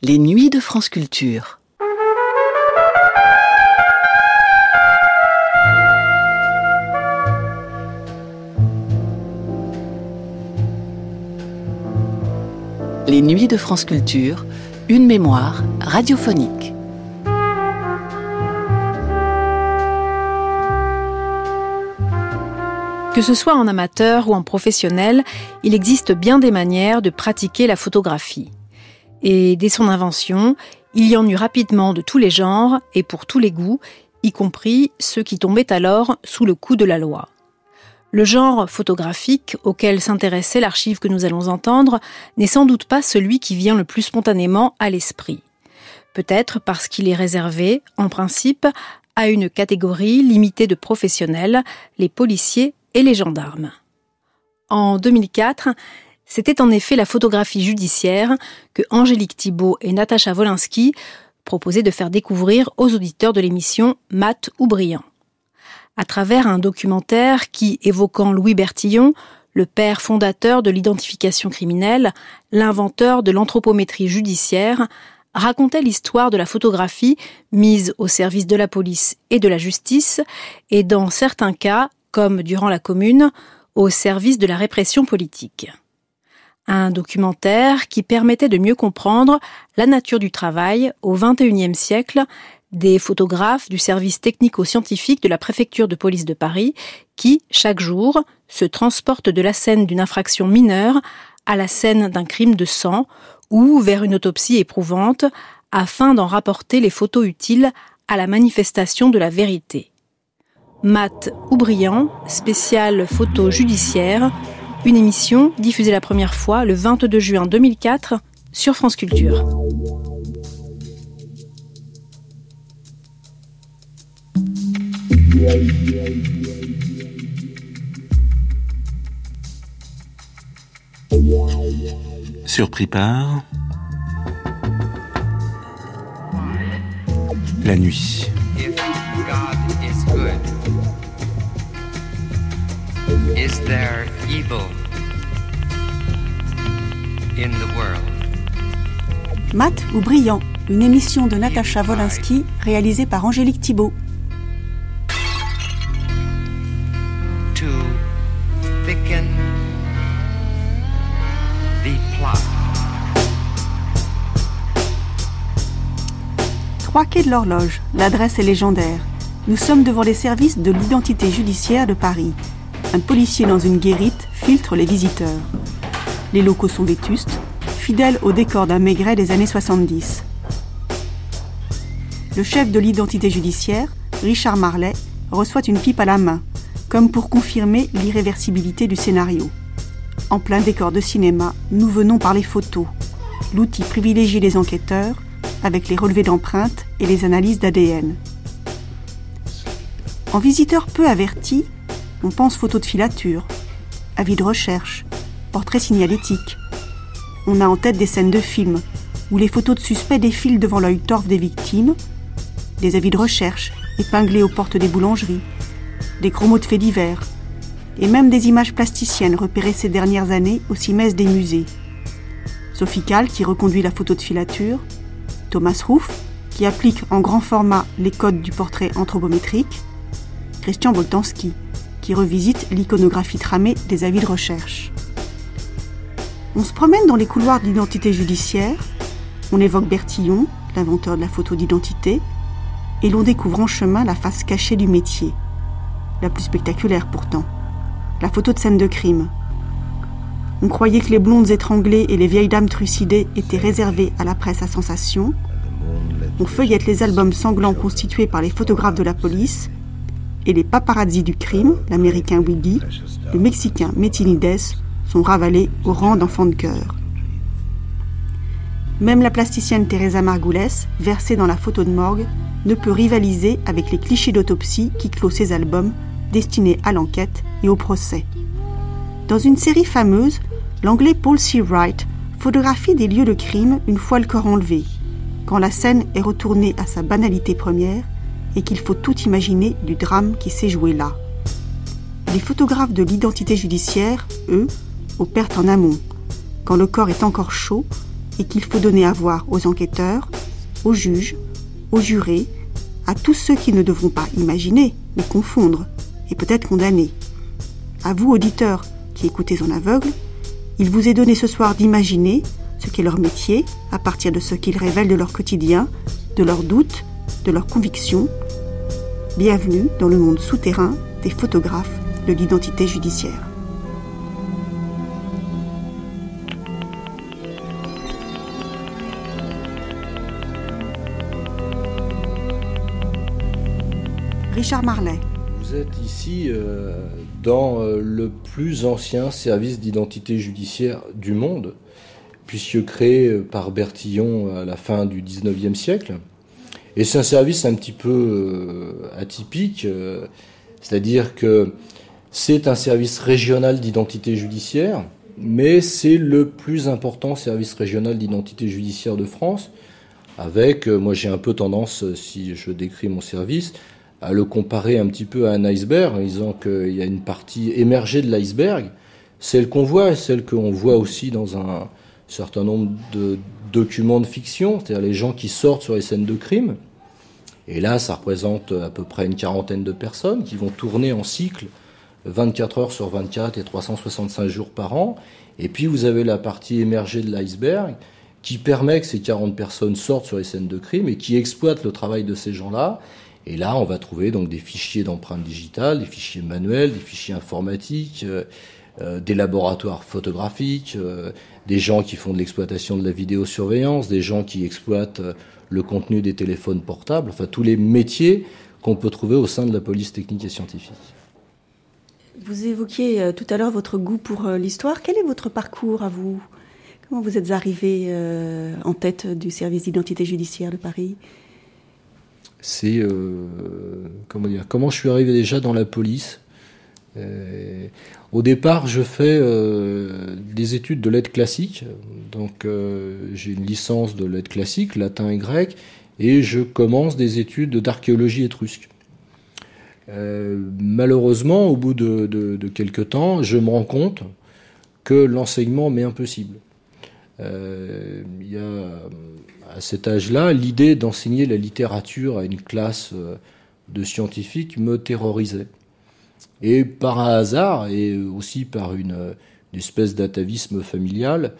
Les nuits de France Culture. Les nuits de France Culture, une mémoire radiophonique. Que ce soit en amateur ou en professionnel, il existe bien des manières de pratiquer la photographie. Et dès son invention, il y en eut rapidement de tous les genres et pour tous les goûts, y compris ceux qui tombaient alors sous le coup de la loi. Le genre photographique auquel s'intéressait l'archive que nous allons entendre n'est sans doute pas celui qui vient le plus spontanément à l'esprit. Peut-être parce qu'il est réservé, en principe, à une catégorie limitée de professionnels, les policiers et les gendarmes. En 2004, c'était en effet la photographie judiciaire que Angélique Thibault et Natacha Wolinski proposaient de faire découvrir aux auditeurs de l'émission Mat ou Brillant. À travers un documentaire qui, évoquant Louis Bertillon, le père fondateur de l'identification criminelle, l'inventeur de l'anthropométrie judiciaire, racontait l'histoire de la photographie mise au service de la police et de la justice, et dans certains cas, comme durant la Commune, au service de la répression politique un documentaire qui permettait de mieux comprendre la nature du travail au XXIe siècle des photographes du service technico-scientifique de la préfecture de police de Paris qui, chaque jour, se transportent de la scène d'une infraction mineure à la scène d'un crime de sang ou vers une autopsie éprouvante afin d'en rapporter les photos utiles à la manifestation de la vérité. Mat Oubriand, spécial photo judiciaire, une émission diffusée la première fois le 22 juin 2004 sur France Culture. Surpris par la nuit. There evil in the world? Mat ou Brillant, une émission de Natacha Wolinski réalisée par Angélique Thibault. To thicken the plot. Trois quais de l'horloge, l'adresse est légendaire. Nous sommes devant les services de l'identité judiciaire de Paris. Un policier dans une guérite filtre les visiteurs. Les locaux sont vétustes, fidèles au décor d'un maigret des années 70. Le chef de l'identité judiciaire, Richard Marley, reçoit une pipe à la main, comme pour confirmer l'irréversibilité du scénario. En plein décor de cinéma, nous venons par les photos, l'outil privilégié des enquêteurs, avec les relevés d'empreintes et les analyses d'ADN. En visiteur peu averti, on pense photo de filature, avis de recherche, portrait signalétique. On a en tête des scènes de films où les photos de suspects défilent devant l'œil torf des victimes, des avis de recherche épinglés aux portes des boulangeries, des chromos de faits divers, et même des images plasticiennes repérées ces dernières années au cimès des musées. Sophie Kahl qui reconduit la photo de filature, Thomas Ruff qui applique en grand format les codes du portrait anthropométrique, Christian Boltanski qui revisite l'iconographie tramée des avis de recherche. On se promène dans les couloirs de l'identité judiciaire, on évoque Bertillon, l'inventeur de la photo d'identité, et l'on découvre en chemin la face cachée du métier, la plus spectaculaire pourtant, la photo de scène de crime. On croyait que les blondes étranglées et les vieilles dames trucidées étaient réservées à la presse à sensation. On feuillette les albums sanglants constitués par les photographes de la police et les paparazzi du crime, l'américain Willy, le mexicain Metinides, sont ravalés au rang d'enfants de cœur. Même la plasticienne Teresa Margules, versée dans la photo de morgue, ne peut rivaliser avec les clichés d'autopsie qui clôt ses albums destinés à l'enquête et au procès. Dans une série fameuse, l'anglais Paul C. Wright photographie des lieux de crime une fois le corps enlevé, quand la scène est retournée à sa banalité première et qu'il faut tout imaginer du drame qui s'est joué là. Les photographes de l'identité judiciaire, eux, opèrent en amont, quand le corps est encore chaud, et qu'il faut donner à voir aux enquêteurs, aux juges, aux jurés, à tous ceux qui ne devront pas imaginer, mais confondre, et peut-être condamner. À vous, auditeurs, qui écoutez en aveugle, il vous est donné ce soir d'imaginer ce qu'est leur métier à partir de ce qu'ils révèlent de leur quotidien, de leurs doutes, de leurs convictions. Bienvenue dans le monde souterrain des photographes de l'identité judiciaire. Richard Marlet. Vous êtes ici euh, dans euh, le plus ancien service d'identité judiciaire du monde, puisque créé euh, par Bertillon à la fin du 19e siècle. Et c'est un service un petit peu atypique, c'est-à-dire que c'est un service régional d'identité judiciaire, mais c'est le plus important service régional d'identité judiciaire de France, avec, moi j'ai un peu tendance, si je décris mon service, à le comparer un petit peu à un iceberg, en disant qu'il y a une partie émergée de l'iceberg, celle qu'on voit, celle qu'on voit aussi dans un certain nombre de documents de fiction, c'est-à-dire les gens qui sortent sur les scènes de crime. Et là, ça représente à peu près une quarantaine de personnes qui vont tourner en cycle 24 heures sur 24 et 365 jours par an. Et puis vous avez la partie émergée de l'iceberg qui permet que ces 40 personnes sortent sur les scènes de crime et qui exploitent le travail de ces gens-là et là, on va trouver donc des fichiers d'empreintes digitales, des fichiers manuels, des fichiers informatiques, euh, euh, des laboratoires photographiques, euh, des gens qui font de l'exploitation de la vidéosurveillance, des gens qui exploitent le contenu des téléphones portables, enfin tous les métiers qu'on peut trouver au sein de la police technique et scientifique. Vous évoquiez tout à l'heure votre goût pour l'histoire. Quel est votre parcours à vous? Comment vous êtes arrivé en tête du service d'identité judiciaire de Paris? C'est euh, comment dire comment je suis arrivé déjà dans la police? Euh, au départ, je fais euh, des études de lettres classiques, donc j'ai une licence de lettres classiques, latin et grec, et je commence des études d'archéologie étrusque. malheureusement, au bout de, quelques temps, je me rends compte que l'enseignement m'est impossible. Il y a à cet âge-là, l'idée d'enseigner la littérature à une classe euh, de scientifiques me terrorisait. Et par un hasard, et aussi par une, euh, espèce d'atavisme familial,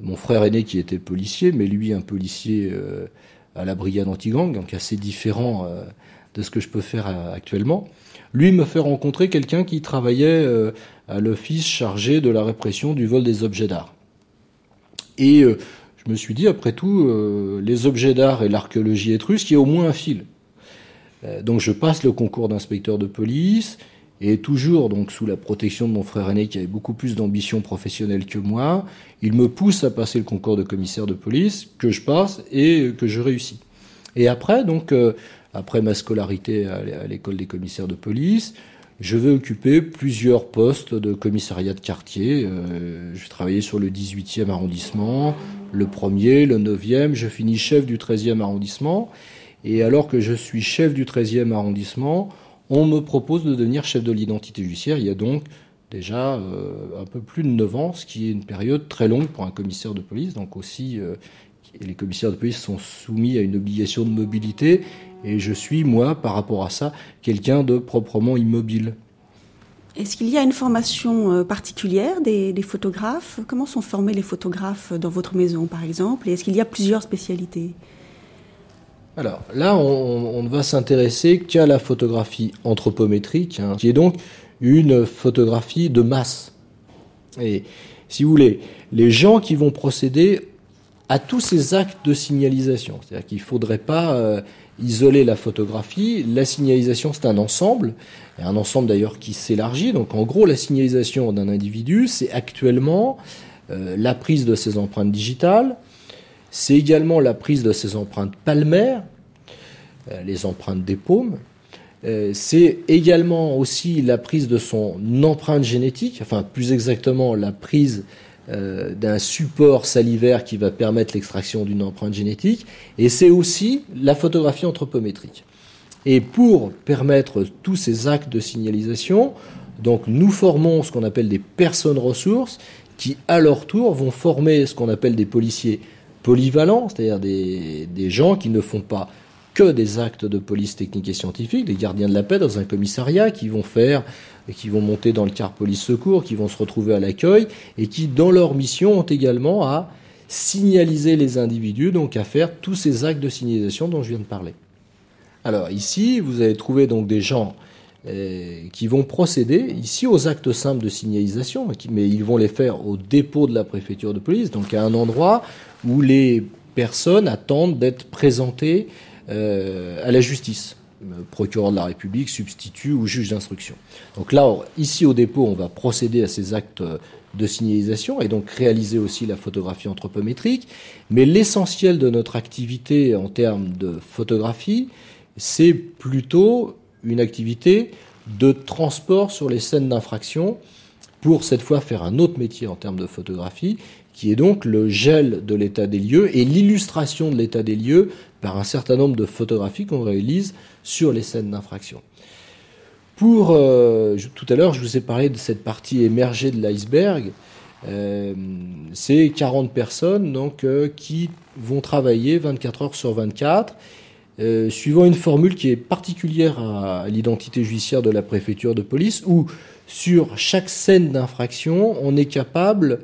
mon frère aîné qui était policier, mais lui un policier euh, à la brigade anti-gang, donc assez différent de ce que je peux faire actuellement, lui me fait rencontrer quelqu'un qui travaillait à l'office chargé de la répression du vol des objets d'art. Et je me suis dit, après tout, euh, les objets d'art et l'archéologie étrusque, il y a au moins un fil. Euh, donc je passe le concours d'inspecteur de police, et toujours donc sous la protection de mon frère aîné qui avait beaucoup plus d'ambition professionnelle que moi, il me pousse à passer le concours de commissaire de police, que je passe et que je réussis. Et après, donc, euh, après ma scolarité à l'école des commissaires de police, je vais occuper plusieurs postes de commissariat de quartier. Euh, je vais travailler sur le 18e arrondissement, le 1er, le 9e. Je finis chef du 13e arrondissement. Et alors que je suis chef du 13e arrondissement, on me propose de devenir chef de l'identité judiciaire. Il y a donc déjà euh, un peu plus de 9 ans, ce qui est une période très longue pour un commissaire de police. Donc aussi, euh, les commissaires de police sont soumis à une obligation de mobilité et je suis, moi, par rapport à ça, quelqu'un de proprement immobile. Est-ce qu'il y a une formation euh, particulière des, photographes? Comment sont formés les photographes dans votre maison, par exemple? Et est-ce qu'il y a plusieurs spécialités? Alors là, on, ne va s'intéresser qu'à la photographie anthropométrique, hein, qui est donc une photographie de masse. Et si vous voulez, les gens qui vont procéder à tous ces actes de signalisation, c'est-à-dire qu'il ne faudrait pas... Euh, isoler la photographie. La signalisation, c'est un ensemble, un ensemble d'ailleurs qui s'élargit. Donc en gros, la signalisation d'un individu, c'est actuellement euh, la prise de ses empreintes digitales, c'est également la prise de ses empreintes palmaires, euh, les empreintes des paumes, euh, c'est également aussi la prise de son empreinte génétique, enfin plus exactement la prise euh, d'un support salivaire qui va permettre l'extraction d'une empreinte génétique, et c'est aussi la photographie anthropométrique. Et pour permettre tous ces actes de signalisation, donc nous formons ce qu'on appelle des personnes ressources qui, à leur tour, vont former ce qu'on appelle des policiers polyvalents, c'est-à-dire des, gens qui ne font pas que des actes de police technique et scientifique, des gardiens de la paix dans un commissariat qui vont faire, qui vont monter dans le car police secours, qui vont se retrouver à l'accueil et qui, dans leur mission, ont également à signaliser les individus, donc à faire tous ces actes de signalisation dont je viens de parler. Alors ici, vous allez trouver donc des gens qui vont procéder ici aux actes simples de signalisation, mais ils vont les faire au dépôt de la préfecture de police, donc à un endroit où les personnes attendent d'être présentées euh, à la justice, procureur de la République, substitut ou juge d'instruction. Donc là, ici au dépôt, on va procéder à ces actes de signalisation et donc réaliser aussi la photographie anthropométrique. Mais l'essentiel de notre activité en termes de photographie, c'est plutôt une activité de transport sur les scènes d'infraction pour cette fois faire un autre métier en termes de photographie, qui est donc le gel de l'état des lieux et l'illustration de l'état des lieux par un certain nombre de photographies qu'on réalise sur les scènes d'infraction. Pour euh, tout à l'heure, je vous ai parlé de cette partie émergée de l'iceberg. Euh, c'est 40 personnes donc euh, qui vont travailler 24 heures sur 24, suivant une formule qui est particulière à, l'identité judiciaire de la préfecture de police, où sur chaque scène d'infraction, on est capable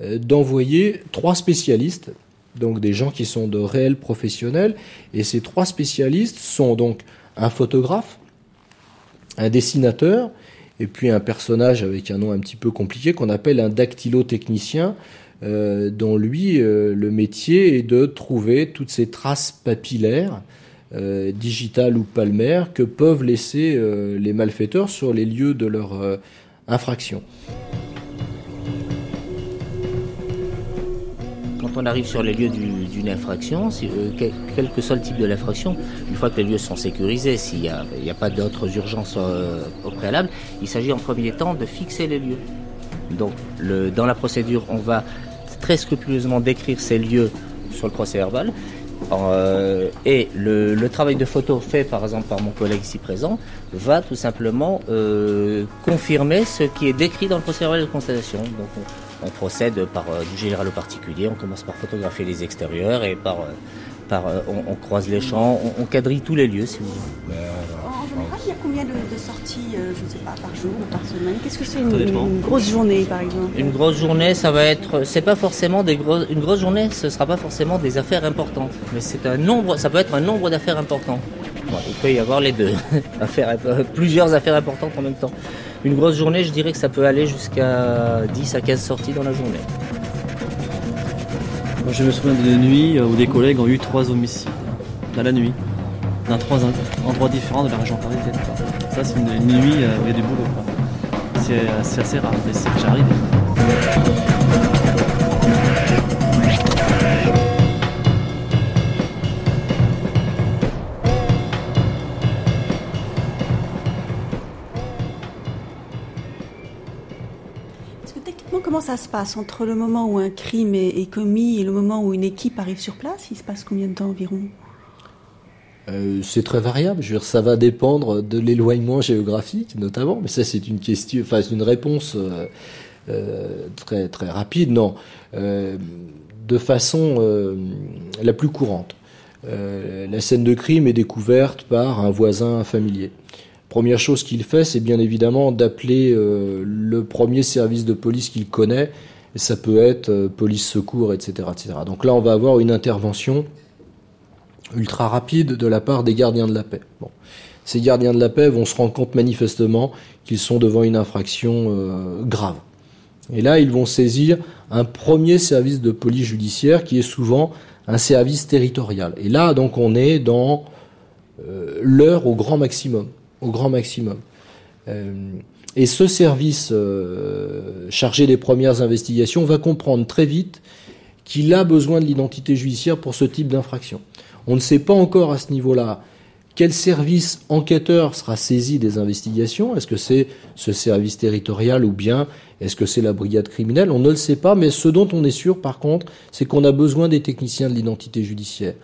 d'envoyer trois spécialistes, donc des gens qui sont de réels professionnels, et ces trois spécialistes sont donc un photographe, un dessinateur et puis un personnage avec un nom un petit peu compliqué qu'on appelle un dactylotechnicien, euh, dont lui, euh, le métier est de trouver toutes ces traces papillaires, euh, digitales ou palmaires, que peuvent laisser les malfaiteurs sur les lieux de leur infraction. on arrive sur les lieux d'une infraction, euh, quel, que soit le type de l'infraction, une fois que les lieux sont sécurisés, s'il n'y a, pas d'autres urgences euh, au préalable, il s'agit en premier temps de fixer les lieux. Donc dans la procédure, on va très scrupuleusement décrire ces lieux sur le procès verbal. Euh, et le, travail de photo fait par exemple par mon collègue ici présent va tout simplement confirmer ce qui est décrit dans le procès de constatation. Donc on procède par euh, du général au particulier, on commence par photographier les extérieurs et par, euh, par euh, on, croise les champs, on, quadrille tous les lieux si vous voulez. Il y a combien de, sorties, je ne sais pas, par jour ou par semaine? Qu'est-ce que c'est une, grosse journée par exemple? Une grosse journée, ça va être, c'est pas forcément des grosses, une grosse journée, ce sera pas forcément des affaires importantes, mais c'est un nombre, ça peut être un nombre d'affaires importants. il peut y avoir les deux, plusieurs affaires importantes en même temps. Une grosse journée, je dirais que ça peut aller jusqu'à 10 à 15 sorties dans la journée. je me souviens de nuit où des collègues ont eu trois homicides dans la nuit, dans trois endroits différents de la région parisienne. Ça, c'est une, nuit euh, où il y a du boulot. C'est assez rare, mais c'est déjà arrivé. comment ça se passe entre le moment où un crime est, commis et le moment où une équipe arrive sur place? Il se passe combien de temps environ? Euh, c'est très variable. Je veux dire, ça va dépendre de l'éloignement géographique, notamment. Mais ça, c'est une question, enfin, une réponse euh, euh, très très rapide. Non, de façon la plus courante. la scène de crime est découverte par un voisin familier. Première chose qu'il fait, c'est bien évidemment d'appeler euh, le premier service de police qu'il connaît. Ça peut être euh, police secours, etc., etc. Donc là, on va avoir une intervention ultra rapide de la part des gardiens de la paix. Ces gardiens de la paix vont se rendre compte manifestement qu'ils sont devant une infraction euh, grave. Et là, ils vont saisir un premier service de police judiciaire qui est souvent un service territorial. Et là, donc, on est dans l'heure au grand maximum au grand maximum. Euh, et ce service euh, chargé des premières investigations va comprendre très vite qu'il a besoin de l'identité judiciaire pour ce type d'infraction. On ne sait pas encore à ce niveau-là quel service enquêteur sera saisi des investigations? Est-ce que c'est ce service territorial ou bien est-ce que c'est la brigade criminelle? On ne le sait pas, mais ce dont on est sûr par contre, c'est qu'on a besoin des techniciens de l'identité judiciaire.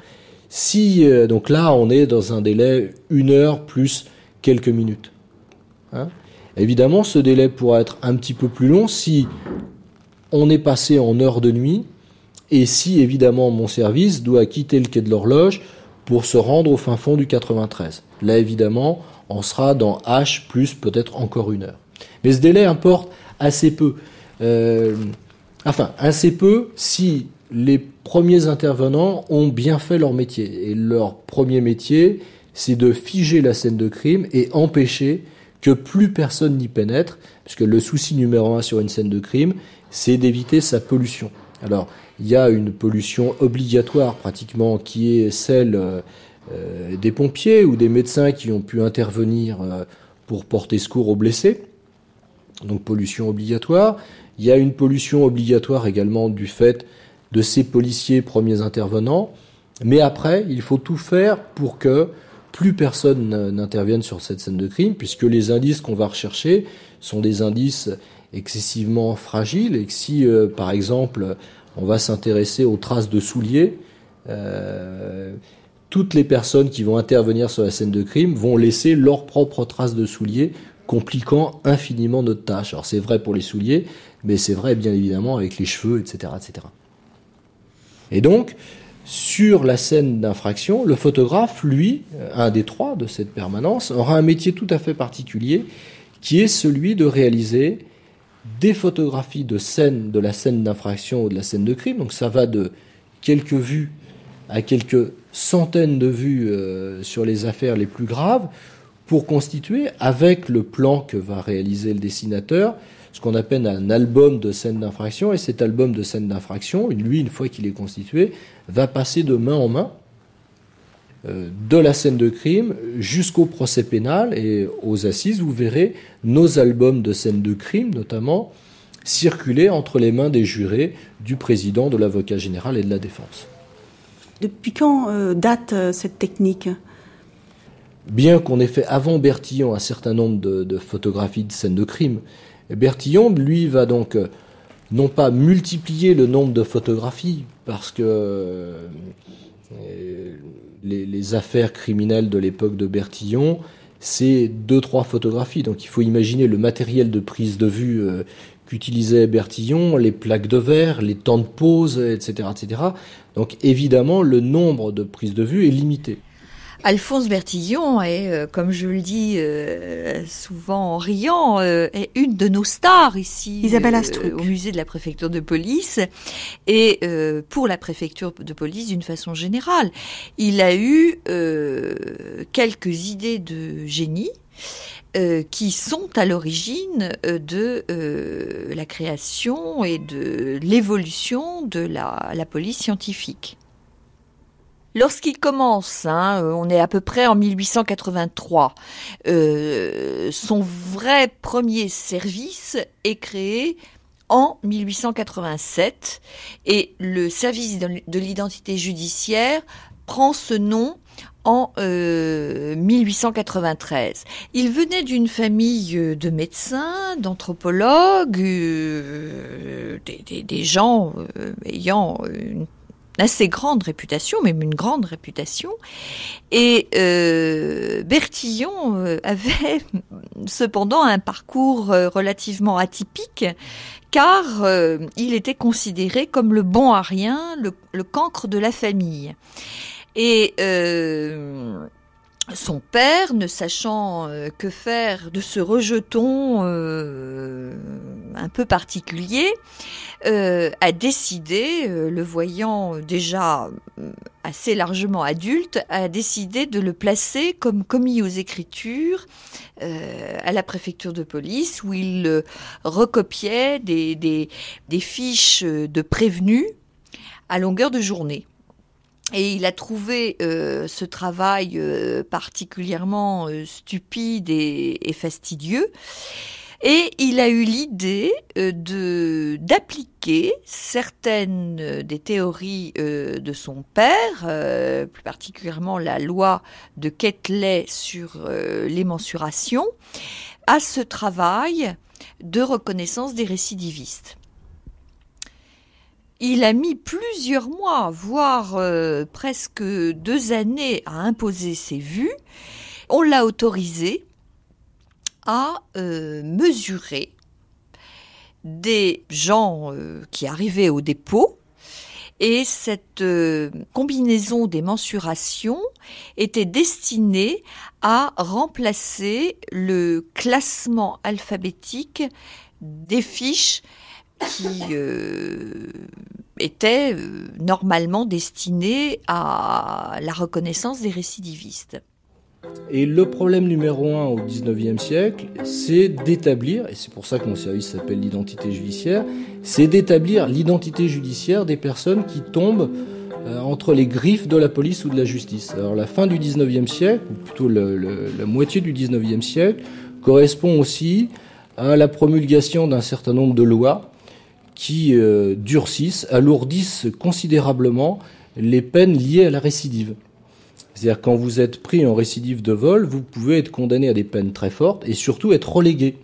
Si euh, donc là on est dans un délai une heure plus quelques minutes. Hein. Évidemment, ce délai pourra être un petit peu plus long si on est passé en heure de nuit et si évidemment mon service doit quitter le quai de l'horloge pour se rendre au fin fond du 93. Là évidemment, on sera dans H plus peut-être encore une heure. Mais ce délai importe assez peu. Euh, enfin, assez peu si les premiers intervenants ont bien fait leur métier. Et leur premier métier, c'est de figer la scène de crime et empêcher que plus personne n'y pénètre, puisque le souci numéro un sur une scène de crime, c'est d'éviter sa pollution. Alors, il y a une pollution obligatoire pratiquement qui est celle euh, euh, des pompiers ou des médecins qui ont pu intervenir euh, pour porter secours aux blessés. Donc pollution obligatoire. Il y a une pollution obligatoire également du fait de ces policiers premiers intervenants. Mais après, il faut tout faire pour que plus personne n'intervienne sur cette scène de crime, puisque les indices qu'on va rechercher sont des indices excessivement fragiles, et si, par exemple, on va s'intéresser aux traces de souliers, euh, toutes les personnes qui vont intervenir sur la scène de crime vont laisser leurs propres traces de souliers, compliquant infiniment notre tâche. Alors c'est vrai pour les souliers, mais c'est vrai bien évidemment avec les cheveux, etc., etc. Et donc, sur la scène d'infraction, le photographe, lui, un des trois de cette permanence, aura un métier tout à fait particulier, qui est celui de réaliser des photographies de scène, de la scène d'infraction ou de la scène de crime. Donc ça va de quelques vues à quelques centaines de vues euh, sur les affaires les plus graves, pour constituer, avec le plan que va réaliser le dessinateur, ce qu'on appelle un album de scènes d'infraction. Et cet album de scènes d'infraction, lui, une fois qu'il est constitué, va passer de main en main de la scène de crime jusqu'au procès pénal et aux assises. Vous verrez nos albums de scènes de crime, notamment, circuler entre les mains des jurés, du président, de l'avocat général et de la défense. Depuis quand euh, date euh, cette technique? Bien qu'on ait fait avant Bertillon un certain nombre de, photographies de scènes de crime, Bertillon, lui, va donc euh, non pas multiplier le nombre de photographies, parce que les, affaires criminelles de l'époque de Bertillon, c'est deux, trois photographies. Donc il faut imaginer le matériel de prise de vue euh, qu'utilisait Bertillon, les plaques de verre, les temps de pause, etc., etc. Donc évidemment, le nombre de prises de vue est limité. Alphonse Bertillon est, euh, comme je le dis euh, souvent en riant, euh, est une de nos stars ici Isabelle au musée de la préfecture de police et pour la préfecture de police d'une façon générale. Il a eu quelques idées de génie. qui sont à l'origine de la création et de l'évolution de la police scientifique. Lorsqu'il commence, hein, euh, on est à peu près en 1883, euh, son vrai premier service est créé en 1887 et le service de l'identité judiciaire prend ce nom en 1893. Euh, Il venait d'une famille de médecins, d'anthropologues, des, des, gens ayant une assez grande réputation, même une grande réputation. Et euh, Bertillon euh, avait cependant un parcours euh, relativement atypique, car il était considéré comme le bon à rien, le, le cancre de la famille. Et son père, ne sachant que faire de ce rejeton un peu particulier, euh, a décidé, euh, le voyant déjà euh, assez largement adulte, a décidé de le placer comme commis aux écritures à la préfecture de police, où il recopiait des fiches de prévenus à longueur de journée. Et il a trouvé ce travail particulièrement stupide et, fastidieux. Et il a eu l'idée euh, de d'appliquer certaines euh, des théories euh, de son père, plus particulièrement la loi de Quetelet sur les mensurations, à ce travail de reconnaissance des récidivistes. Il a mis plusieurs mois, voire presque deux années à imposer ses vues. On l'a autorisé à euh, mesurer des gens euh, qui arrivaient au dépôt Et cette euh, combinaison des mensurations était destinée à remplacer le classement alphabétique des fiches qui euh, étaient euh, normalement destinées à la reconnaissance des récidivistes. Et le problème numéro un au 19e siècle, c'est d'établir, et c'est pour ça que mon service s'appelle l'identité judiciaire, c'est d'établir l'identité judiciaire des personnes qui tombent euh, entre les griffes de la police ou de la justice. Alors la fin du 19e siècle, ou plutôt la moitié du 19e siècle, correspond aussi à la promulgation d'un certain nombre de lois qui euh, durcissent, alourdissent considérablement les peines liées à la récidive. C'est-à-dire quand vous êtes pris en récidive de vol, vous pouvez être condamné à des peines très fortes et surtout être relégué.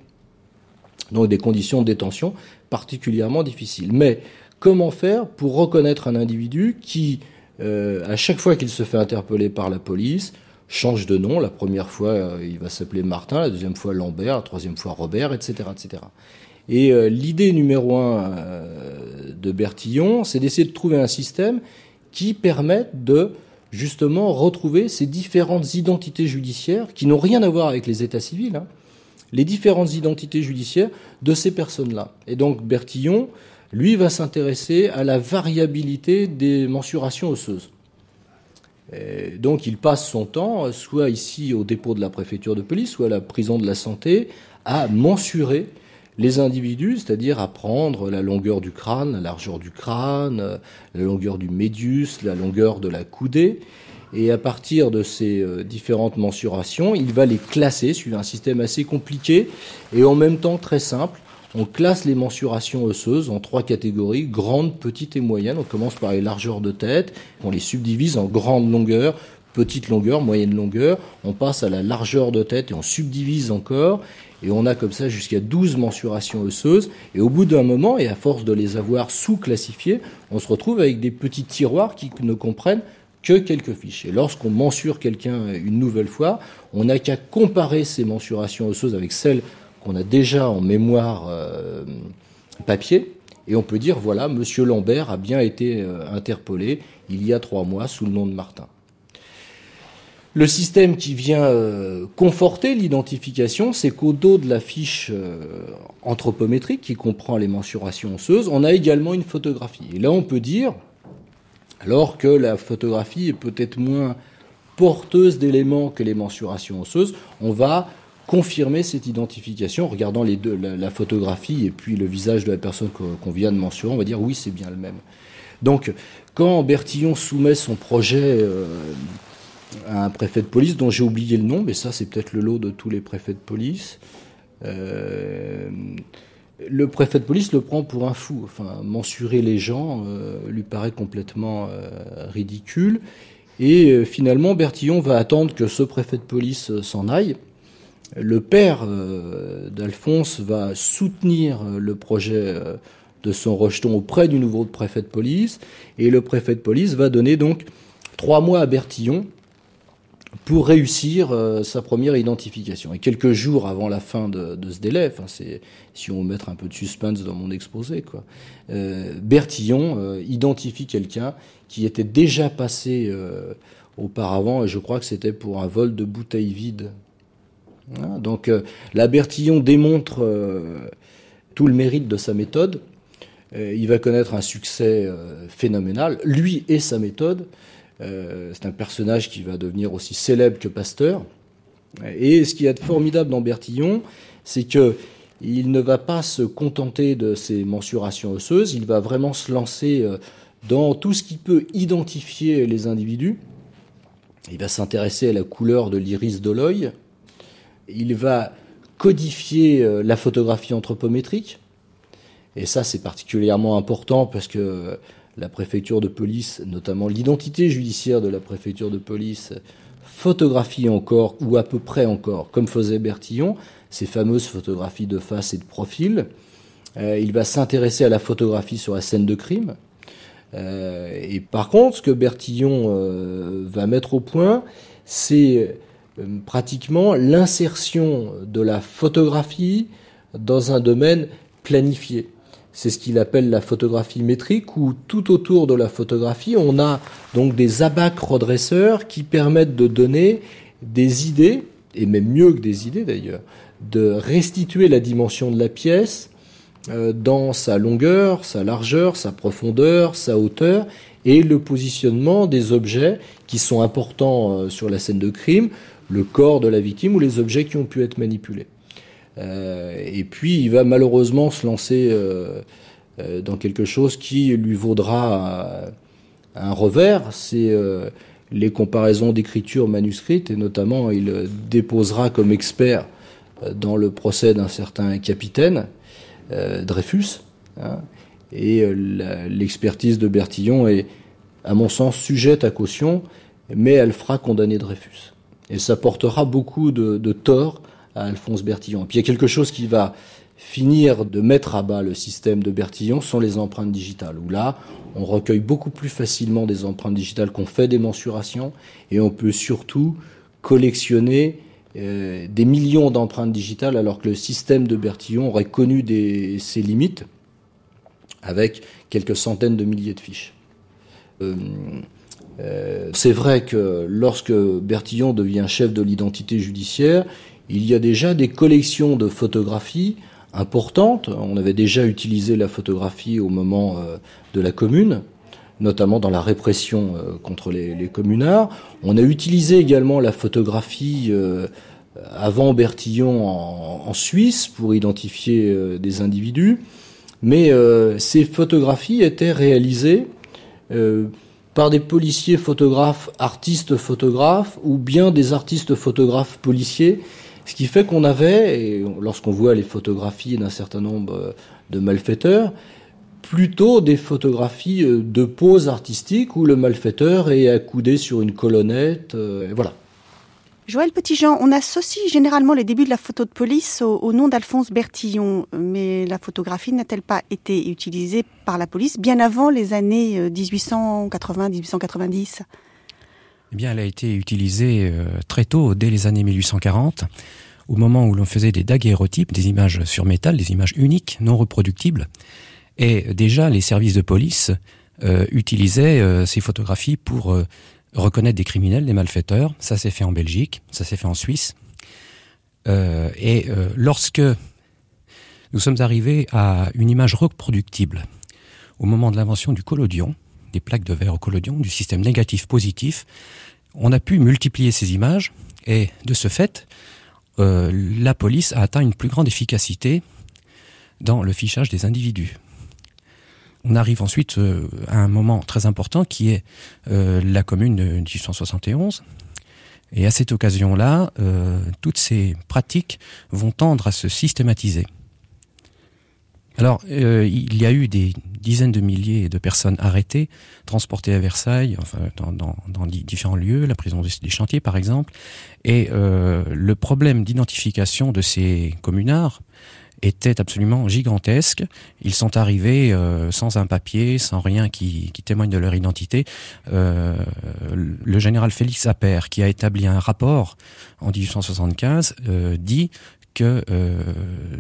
Donc des conditions de détention particulièrement difficiles. Mais comment faire pour reconnaître un individu qui, euh, à chaque fois qu'il se fait interpeller par la police, change de nom? La première fois, euh, il va s'appeler Martin, la deuxième fois Lambert, la troisième fois Robert, etc. etc. Et euh, l'idée numéro un euh, de Bertillon, c'est d'essayer de trouver un système qui permette de justement retrouver ces différentes identités judiciaires qui n'ont rien à voir avec les états civils, hein, les différentes identités judiciaires de ces personnes-là. Et donc Bertillon, lui, va s'intéresser à la variabilité des mensurations osseuses. Donc il passe son temps, soit ici au dépôt de la préfecture de police, soit à la prison de la santé, à mensurer les individus, c'est-à-dire à prendre la longueur du crâne, la largeur du crâne, la longueur du médius, la longueur de la coudée. Et à partir de ces euh, différentes mensurations, il va les classer suivant un système assez compliqué et en même temps très simple. On classe les mensurations osseuses en trois catégories, grandes, petites et moyennes. On commence par les largeurs de tête, on les subdivise en grande longueur, petite longueur, moyenne longueur. On passe à la largeur de tête et on subdivise encore. Et on a comme ça jusqu'à 12 mensurations osseuses. Et au bout d'un moment, et à force de les avoir sous-classifiées, on se retrouve avec des petits tiroirs qui ne comprennent que quelques fiches. Et lorsqu'on mensure quelqu'un une nouvelle fois, on n'a qu'à comparer ces mensurations osseuses avec celles qu'on a déjà en mémoire euh, papier. Et on peut dire, voilà, Monsieur Lambert a bien été euh, interpellé il y a trois mois sous le nom de Martin. Le système qui vient euh, conforter l'identification, c'est qu'au dos de la fiche euh, anthropométrique qui comprend les mensurations osseuses, on a également une photographie. Et là, on peut dire, alors que la photographie est peut-être moins porteuse d'éléments que les mensurations osseuses, on va confirmer cette identification en regardant la, photographie et puis le visage de la personne qu'on vient de mensurer, on va dire oui, c'est bien le même. Donc, quand Bertillon soumet son projet euh, un préfet de police dont j'ai oublié le nom, mais ça c'est peut-être le lot de tous les préfets de police. Euh, le préfet de police le prend pour un fou. Enfin, mensurer les gens euh, lui paraît complètement euh, ridicule. Et finalement, Bertillon va attendre que ce préfet de police s'en aille. Le père d'Alphonse va soutenir le projet de son rejeton auprès du nouveau préfet de police. Et le préfet de police va donner donc trois mois à Bertillon pour réussir euh, sa première identification. Et quelques jours avant la fin de, ce délai, enfin c'est si on veut mettre un peu de suspense dans mon exposé, quoi, euh, Bertillon euh, identifie quelqu'un qui était déjà passé auparavant, et je crois que c'était pour un vol de bouteilles vides. Hein, donc la Bertillon démontre tout le mérite de sa méthode. Il va connaître un succès phénoménal, lui et sa méthode. Euh, c'est un personnage qui va devenir aussi célèbre que Pasteur. Et ce qui est formidable dans Bertillon, c'est que il ne va pas se contenter de ses mensurations osseuses, il va vraiment se lancer euh, dans tout ce qui peut identifier les individus. Il va s'intéresser à la couleur de l'iris de l'œil. Il va codifier euh, la photographie anthropométrique. Et ça, c'est particulièrement important parce que la préfecture de police, notamment l'identité judiciaire de la préfecture de police, photographie encore, ou à peu près encore, comme faisait Bertillon, ces fameuses photographies de face et de profil. Euh, il va s'intéresser à la photographie sur la scène de crime. Euh, et par contre, ce que Bertillon euh, va mettre au point, c'est pratiquement l'insertion de la photographie dans un domaine planifié. C'est ce qu'il appelle la photographie métrique, où tout autour de la photographie, on a donc des abacs redresseurs qui permettent de donner des idées, et même mieux que des idées d'ailleurs, de restituer la dimension de la pièce euh, dans sa longueur, sa largeur, sa profondeur, sa hauteur, et le positionnement des objets qui sont importants euh, sur la scène de crime, le corps de la victime ou les objets qui ont pu être manipulés. Euh, et puis il va malheureusement se lancer euh, euh, dans quelque chose qui lui vaudra un, revers, c'est les comparaisons d'écriture manuscrite, et notamment il déposera comme expert dans le procès d'un certain capitaine, Dreyfus, hein, et l'expertise de Bertillon est, à mon sens, sujette à caution, mais elle fera condamner Dreyfus. Et ça portera beaucoup de, de tort à Alphonse Bertillon. Et puis il y a quelque chose qui va finir de mettre à bas le système de Bertillon sont les empreintes digitales, où là, on recueille beaucoup plus facilement des empreintes digitales, qu'on fait des mensurations, et on peut surtout collectionner euh, des millions d'empreintes digitales, alors que le système de Bertillon aurait connu ses limites, avec quelques centaines de milliers de fiches. Euh, euh, c'est vrai que lorsque Bertillon devient chef de l'identité judiciaire, il y a déjà des collections de photographies importantes. On avait déjà utilisé la photographie au moment euh, de la commune, notamment dans la répression euh, contre les, communards. On a utilisé également la photographie euh, avant Bertillon en, Suisse pour identifier des individus. Mais ces photographies étaient réalisées par des policiers photographes, artistes photographes, ou bien des artistes photographes policiers ce qui fait qu'on avait, lorsqu'on voit les photographies d'un certain nombre euh, de malfaiteurs, plutôt des photographies euh, de poses artistiques où le malfaiteur est accoudé sur une colonnette. Euh, voilà. Joël Petitjean, on associe généralement les débuts de la photo de police au, nom d'Alphonse Bertillon, mais la photographie n'a-t-elle pas été utilisée par la police bien avant les années 1880-1890 eh bien, elle a été utilisée euh, très tôt, dès les années 1840, au moment où l'on faisait des daguerreotypes, des images sur métal, des images uniques, non reproductibles. Et déjà, les services de police euh, utilisaient euh, ces photographies pour reconnaître des criminels, des malfaiteurs. Ça s'est fait en Belgique, ça s'est fait en Suisse. et lorsque nous sommes arrivés à une image reproductible, au moment de l'invention du collodion, des plaques de verre au collodion, du système négatif-positif, on a pu multiplier ces images et de ce fait, euh, la police a atteint une plus grande efficacité dans le fichage des individus. On arrive ensuite euh, à un moment très important qui est euh, la commune de 1871. Et à cette occasion-là, toutes ces pratiques vont tendre à se systématiser. Alors, euh, il y a eu des dizaines de milliers de personnes arrêtées, transportées à Versailles, enfin dans, différents lieux, la prison des chantiers par exemple. Et euh, le problème d'identification de ces communards était absolument gigantesque. Ils sont arrivés euh, sans un papier, sans rien qui, qui témoigne de leur identité. Euh, le général Félix Appert, qui a établi un rapport en 1875, euh, dit que euh,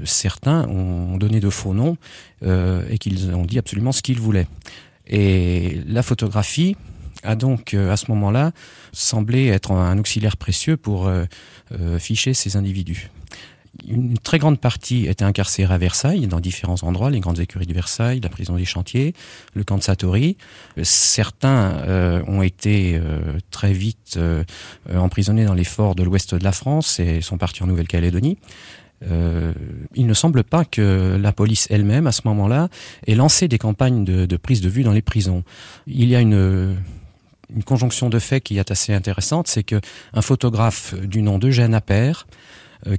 certains ont donné de faux noms euh, et qu'ils ont dit absolument ce qu'ils voulaient. Et la photographie a donc euh, à ce moment-là semblé être un auxiliaire précieux pour ficher ces individus une très grande partie était incarcérée à Versailles, dans différents endroits, les grandes écuries de Versailles, la prison des chantiers, le camp de Satori. Certains euh, ont été euh, très vite euh, emprisonnés dans les forts de l'ouest de la France et sont partis en Nouvelle-Calédonie. il ne semble pas que la police elle-même, à ce moment-là, ait lancé des campagnes de, prise de vue dans les prisons. Il y a une, une conjonction de faits qui est assez intéressante, c'est que un photographe du nom d'Eugène Appert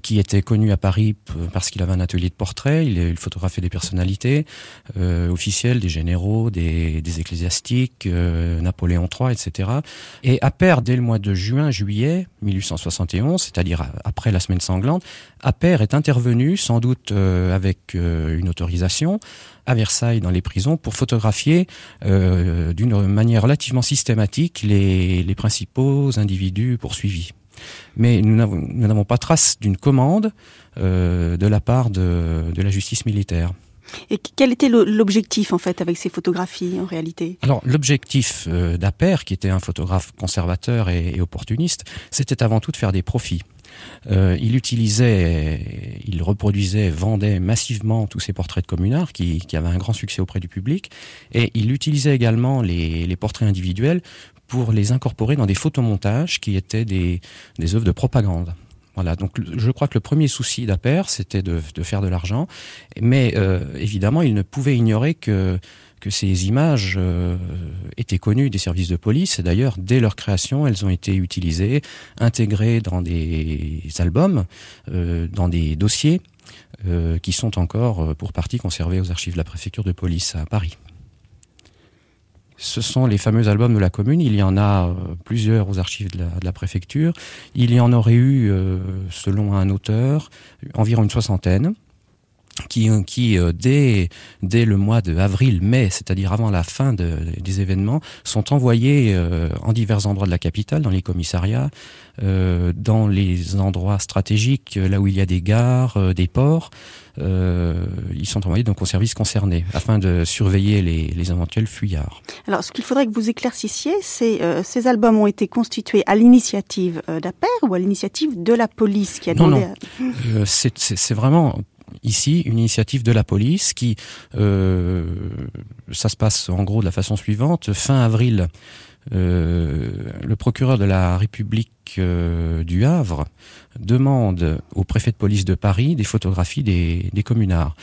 qui était connu à Paris parce qu'il avait un atelier de portrait, il, il photographiait des personnalités euh, officielles, des généraux, des, des ecclésiastiques, euh, Napoléon III, etc. Et Appert, dès le mois de juin, juillet 1871, c'est-à-dire après la semaine sanglante, Appert est intervenu, sans doute euh, avec une autorisation, à Versailles dans les prisons pour photographier euh, d'une manière relativement systématique les, les principaux individus poursuivis. Mais nous n'avons pas trace d'une commande euh, de la part de, de, la justice militaire. Et quel était l'objectif en fait avec ces photographies en réalité? Alors l'objectif euh, d'Appert, qui était un photographe conservateur et, et opportuniste, c'était avant tout de faire des profits. Euh, il utilisait, il reproduisait, vendait massivement tous ses portraits de communards qui, qui avaient un grand succès auprès du public. Et il utilisait également les, les portraits individuels pour les incorporer dans des photomontages qui étaient des, des œuvres de propagande. Voilà, donc je crois que le premier souci d'Appert, c'était de, de, faire de l'argent, mais euh, évidemment, il ne pouvait ignorer que que ces images euh, étaient connues des services de police. Et d'ailleurs, dès leur création, elles ont été utilisées, intégrées dans des albums, euh, dans des dossiers euh, qui sont encore euh, pour partie conservés aux archives de la préfecture de police à Paris. Ce sont les fameux albums de la commune. Il y en a euh, plusieurs aux archives de la, préfecture. Il y en aurait eu, euh, selon un auteur, environ une soixantaine qui, qui euh, dès, dès le mois de avril-mai, c'est-à-dire avant la fin de, des événements, sont envoyés euh, en divers endroits de la capitale, dans les commissariats, euh, dans les endroits stratégiques, là où il y a des gares, euh, des ports. Euh, ils sont envoyés donc aux services concernés afin de surveiller les, les éventuels fuyards. Alors, ce qu'il faudrait que vous éclaircissiez, c'est euh, ces albums ont été constitués à l'initiative euh, d'Appert ou à l'initiative de la police qui a non, demandé. non. Euh, c'est vraiment ici une initiative de la police qui euh, ça se passe en gros de la façon suivante fin avril euh, le procureur de la République euh, du Havre demande au préfet de police de Paris des photographies des, des communards.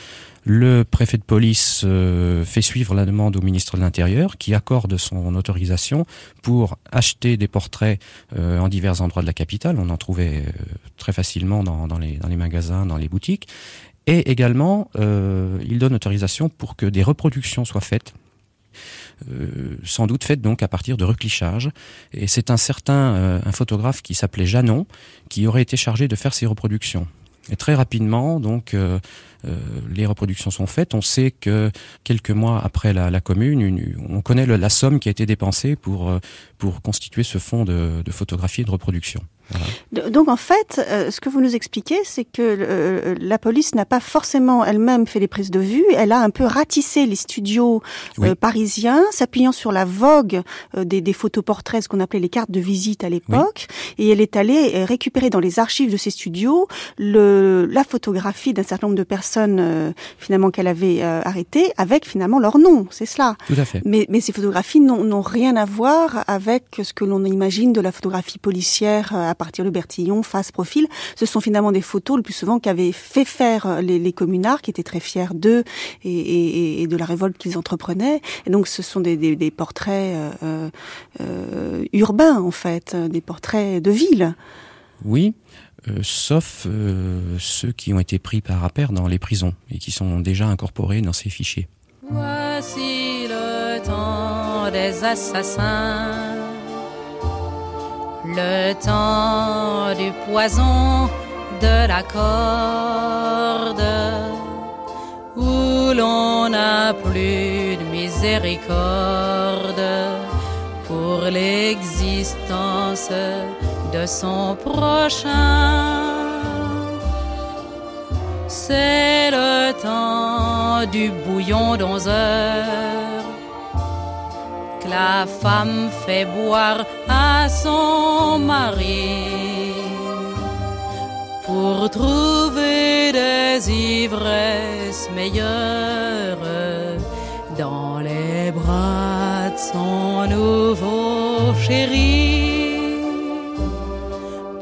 Le préfet de police euh, fait suivre la demande au ministre de l'Intérieur qui accorde son autorisation pour acheter des portraits euh, en divers endroits de la capitale. On en trouvait très facilement dans, dans, les, dans les magasins, dans les boutiques. Et également, euh, il donne autorisation pour que des reproductions soient faites euh, sans doute faites donc à partir de reclichage. Et c'est un certain euh, un photographe qui s'appelait Janon qui aurait été chargé de faire ces reproductions. Et très rapidement, donc, les reproductions sont faites. On sait que quelques mois après la, commune, une, on connaît la somme qui a été dépensée pour, pour constituer ce fonds de, de photographie et de reproduction. Voilà. Donc en fait, euh, ce que vous nous expliquez, c'est que euh, la police n'a pas forcément elle-même fait les prises de vue, elle a un peu ratissé les studios oui. euh, parisiens, s'appuyant sur la vogue euh, des, des photoportraits, ce qu'on appelait les cartes de visite à l'époque, oui. et elle est allée euh, récupérer dans les archives de ces studios le, la photographie d'un certain nombre de personnes euh, finalement qu'elle avait euh, arrêtées avec finalement leur nom, c'est cela. Tout à fait. Mais, mais ces photographies n'ont rien à voir avec ce que l'on imagine de la photographie policière euh, à partir de Bertillon, face profil, ce sont finalement des photos le plus souvent qu'avaient fait faire euh, les, les communards qui étaient très fiers d'eux et, et, et, de la révolte qu'ils entreprenaient. Et donc ce sont des, des, des portraits euh, euh, urbains en fait, des portraits de ville. Oui, euh, sauf euh, ceux qui ont été pris par appert dans les prisons et qui sont déjà incorporés dans ces fichiers. Voici le temps des assassins le temps du poison, de la corde, où l'on n'a plus de miséricorde pour l'existence de son prochain. C'est le temps du bouillon d'onze heures la femme fait boire à son mari pour trouver des ivresses meilleures dans les bras de son nouveau chéri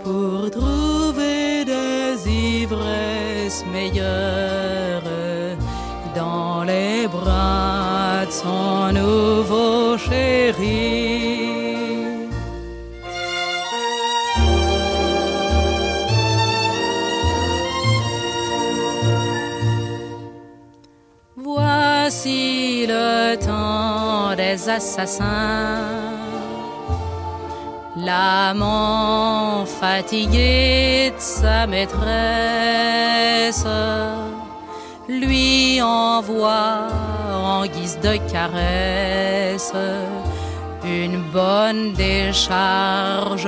pour trouver des ivresses meilleures dans les bras L'amant fatigué de sa maîtresse lui envoie en guise de caresse une bonne décharge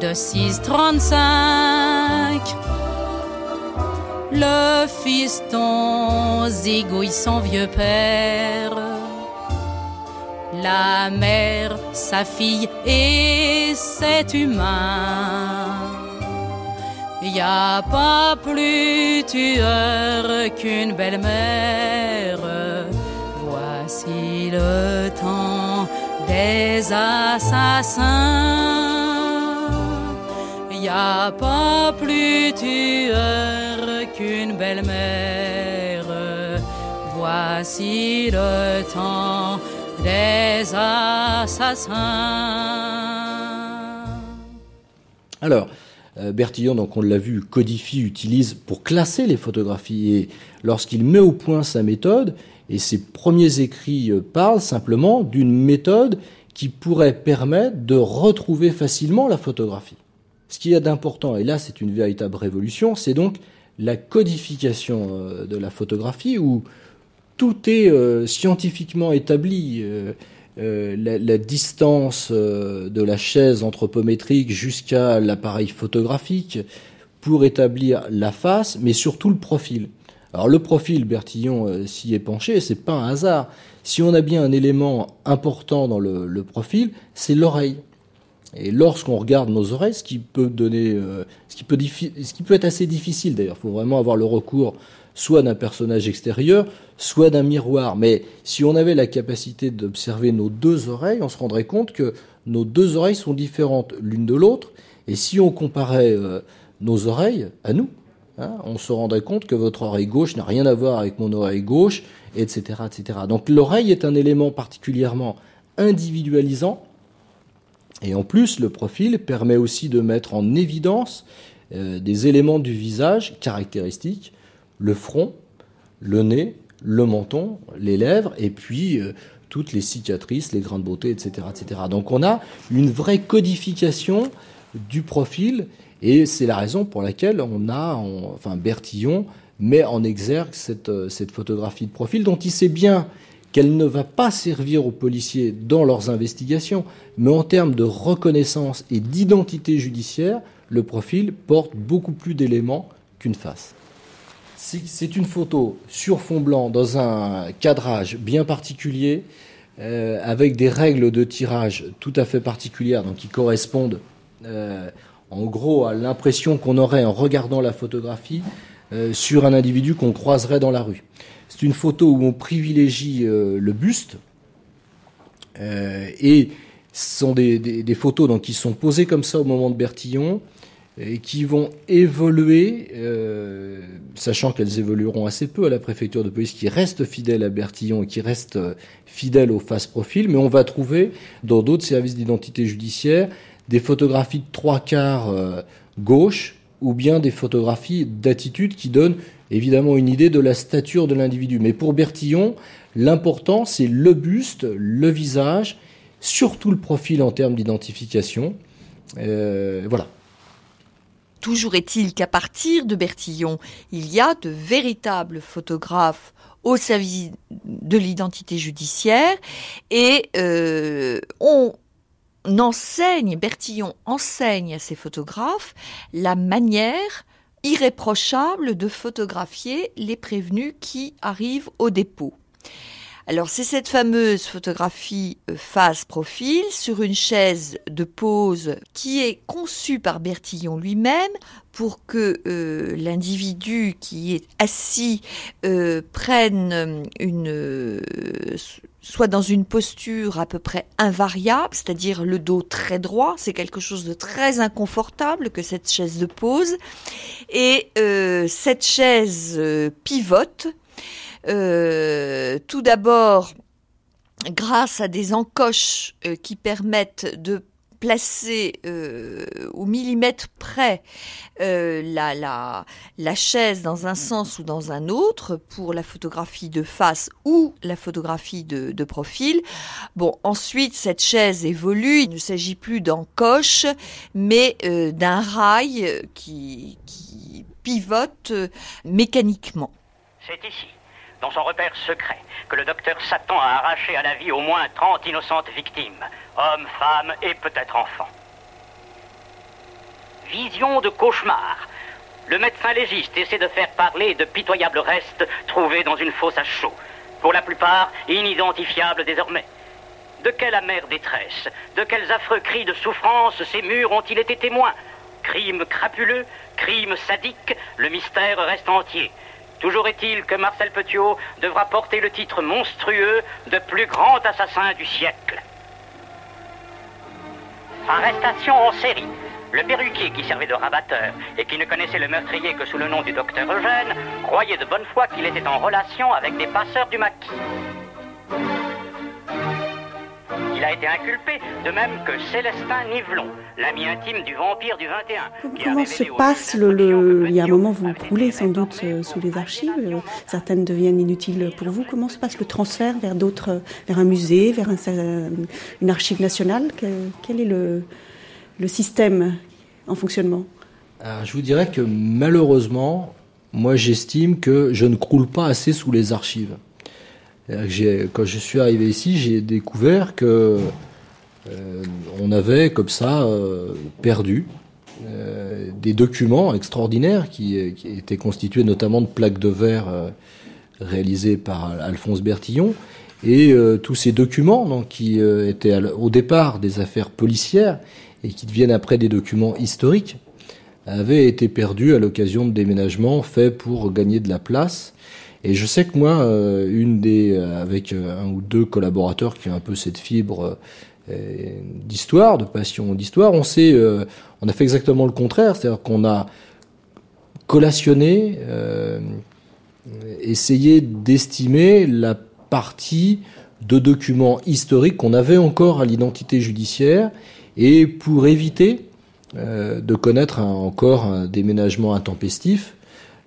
de 6,35 le fiston zigouille son vieux père. La mère, sa fille et cet humain. Y a pas plus tueur qu'une belle-mère. Voici le temps des assassins. Y a pas plus tueur qu'une belle-mère. Voici le temps des assassins. Alors, euh, Bertillon, donc on l'a vu, codifie, utilise pour classer les photographies. Et lorsqu'il met au point sa méthode, et ses premiers écrits euh, parlent simplement d'une méthode qui pourrait permettre de retrouver facilement la photographie. Ce qu'il y a d'important, et là c'est une véritable révolution, c'est donc la codification euh, de la photographie où tout est euh, scientifiquement établi. la, la, distance de la chaise anthropométrique jusqu'à l'appareil photographique pour établir la face, mais surtout le profil. Alors le profil, Bertillon s'y est penché, c'est pas un hasard. Si on a bien un élément important dans le, profil, c'est l'oreille. Et lorsqu'on regarde nos oreilles, ce qui peut donner, euh, ce qui peut être assez difficile d'ailleurs, il faut vraiment avoir le recours soit d'un personnage extérieur, soit d'un miroir. Mais si on avait la capacité d'observer nos deux oreilles, on se rendrait compte que nos deux oreilles sont différentes l'une de l'autre. Et si on comparait euh, nos oreilles à nous, hein, on se rendrait compte que votre oreille gauche n'a rien à voir avec mon oreille gauche, etc., etc. Donc l'oreille est un élément particulièrement individualisant. Et en plus, le profil permet aussi de mettre en évidence euh, des éléments du visage caractéristiques, le front, le nez, le menton, les lèvres, et puis euh, toutes les cicatrices, les grains de beauté, etc., etc. Donc on a une vraie codification du profil, et c'est la raison pour laquelle on a, enfin Bertillon met en exergue euh, cette photographie de profil dont il sait bien qu'elle ne va pas servir aux policiers dans leurs investigations, mais en termes de reconnaissance et d'identité judiciaire, le profil porte beaucoup plus d'éléments qu'une face. C'est une photo sur fond blanc dans un cadrage bien particulier, euh, avec des règles de tirage tout à fait particulières, donc qui correspondent euh, en gros à l'impression qu'on aurait en regardant la photographie euh, sur un individu qu'on croiserait dans la rue. C'est une photo où on privilégie le buste et ce sont des, photos donc, qui sont posées comme ça au moment de Bertillon et qui vont évoluer, euh, sachant qu'elles évolueront assez peu à la préfecture de police, qui reste fidèle à Bertillon et qui reste fidèle au face profil, mais on va trouver dans d'autres services d'identité judiciaire des photographies de trois quarts euh, gauche, ou bien des photographies d'attitude qui donnent évidemment une idée de la stature de l'individu. Mais pour Bertillon, l'important, c'est le buste, le visage, surtout le profil en termes d'identification. Euh, voilà. Toujours est-il qu'à partir de Bertillon, il y a de véritables photographes au service de l'identité judiciaire et euh, on enseigne, Bertillon enseigne à ses photographes la manière irréprochable de photographier les prévenus qui arrivent au dépôt. Alors c'est cette fameuse photographie euh, face profil sur une chaise de pose qui est conçue par Bertillon lui-même pour que euh, l'individu qui est assis euh, prenne une soit dans une posture à peu près invariable, c'est-à-dire le dos très droit, c'est quelque chose de très inconfortable que cette chaise de pose. Et cette chaise pivote tout d'abord, grâce à des encoches euh, qui permettent de placer euh, au millimètre près euh, la, la, la, chaise dans un sens ou dans un autre pour la photographie de face ou la photographie de, profil. Bon, ensuite, cette chaise évolue. Il ne s'agit plus d'encoche, mais euh, d'un rail qui, qui pivote mécaniquement. C'est ici dans son repère secret, que le docteur Satan a arraché à la vie au moins 30 innocentes victimes, hommes, femmes et peut-être enfants. Vision de cauchemar. le médecin légiste essaie de faire parler de pitoyables restes trouvés dans une fosse à chaud, pour la plupart inidentifiables désormais. De quelle amère détresse, de quels affreux cris de souffrance ces murs ont-ils été témoins? Crimes crapuleux, crimes sadiques, le mystère reste entier. Toujours est-il que Marcel Petiot devra porter le titre monstrueux de plus grand assassin du siècle. Arrestation en série. Le perruquier qui servait de rabatteur et qui ne connaissait le meurtrier que sous le nom du docteur Eugène croyait de bonne foi qu'il était en relation avec des passeurs du maquis. Il a été inculpé, de même que Célestin Nivelon, l'ami intime du vampire du 21. qui Comment se passe le, le- Il y a un moment, vous coulez sans doute euh, sous les archives. euh, Certaines deviennent inutiles pour vous. Comment se passe le transfert vers d'autres, vers un musée, vers un- euh, une archive nationale? Que- Quel est le, le système en fonctionnement? Alors, je vous dirais que malheureusement, moi j'estime que je ne croule pas assez sous les archives. Quand je suis arrivé ici, j'ai découvert que euh, on avait comme ça euh, perdu euh, des documents extraordinaires qui, qui étaient constitués notamment de plaques de verre réalisées par Alphonse Bertillon. Et tous ces documents donc, qui étaient au départ des affaires policières et qui deviennent après des documents historiques avaient été perdus à l'occasion de déménagements faits pour gagner de la place. Et je sais que moi, euh, une des, euh, avec euh, un ou deux collaborateurs qui ont un peu cette fibre d'histoire, de passion d'histoire, on s'est, on a fait exactement le contraire, c'est-à-dire qu'on a collationné, essayé d'estimer la partie de documents historiques qu'on avait encore à l'identité judiciaire, et pour éviter de connaître encore un déménagement intempestif,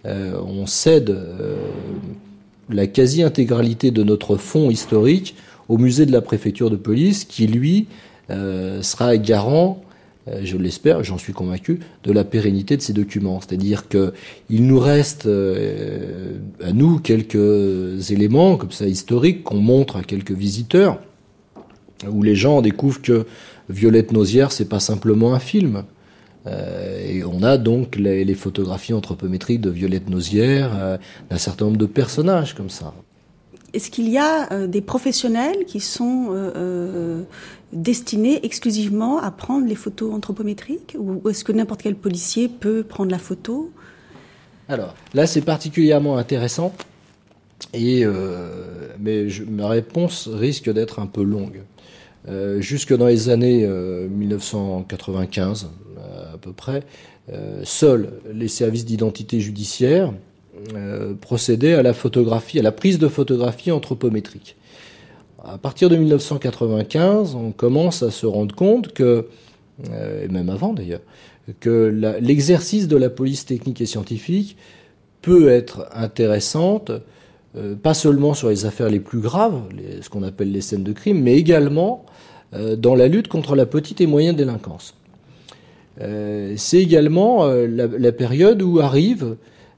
on cède euh, la quasi-intégralité de notre fonds historique au musée de la préfecture de police, qui lui euh, sera garant, euh, je l'espère, j'en suis convaincu, de la pérennité de ces documents. C'est-à-dire que il nous reste euh, à nous quelques éléments comme ça historiques qu'on montre à quelques visiteurs, où les gens découvrent que Violette Nausière, c'est pas simplement un film. Euh, et on a donc les, les photographies anthropométriques de Violette Nausière, euh, d'un certain nombre de personnages comme ça. Est-ce qu'il y a euh, des professionnels qui sont destinés exclusivement à prendre les photos anthropométriques Ou est-ce que n'importe quel policier peut prendre la photo? Alors, là, c'est particulièrement intéressant, et, mais je- ma réponse risque d'être un peu longue. Jusque dans les années euh, 1995, euh, à peu près, euh, seuls les services d'identité judiciaire euh, procédaient à la photographie, à la prise de photographie anthropométrique. À partir de 1995, on commence à se rendre compte que, euh, et même avant d'ailleurs, que l'exercice de la police technique et scientifique peut être intéressante, euh, pas seulement sur les affaires les plus graves, ce qu'on appelle les scènes de crime, mais également dans la lutte contre la petite et moyenne délinquance. Euh, C'est également euh, la, période où arrivent,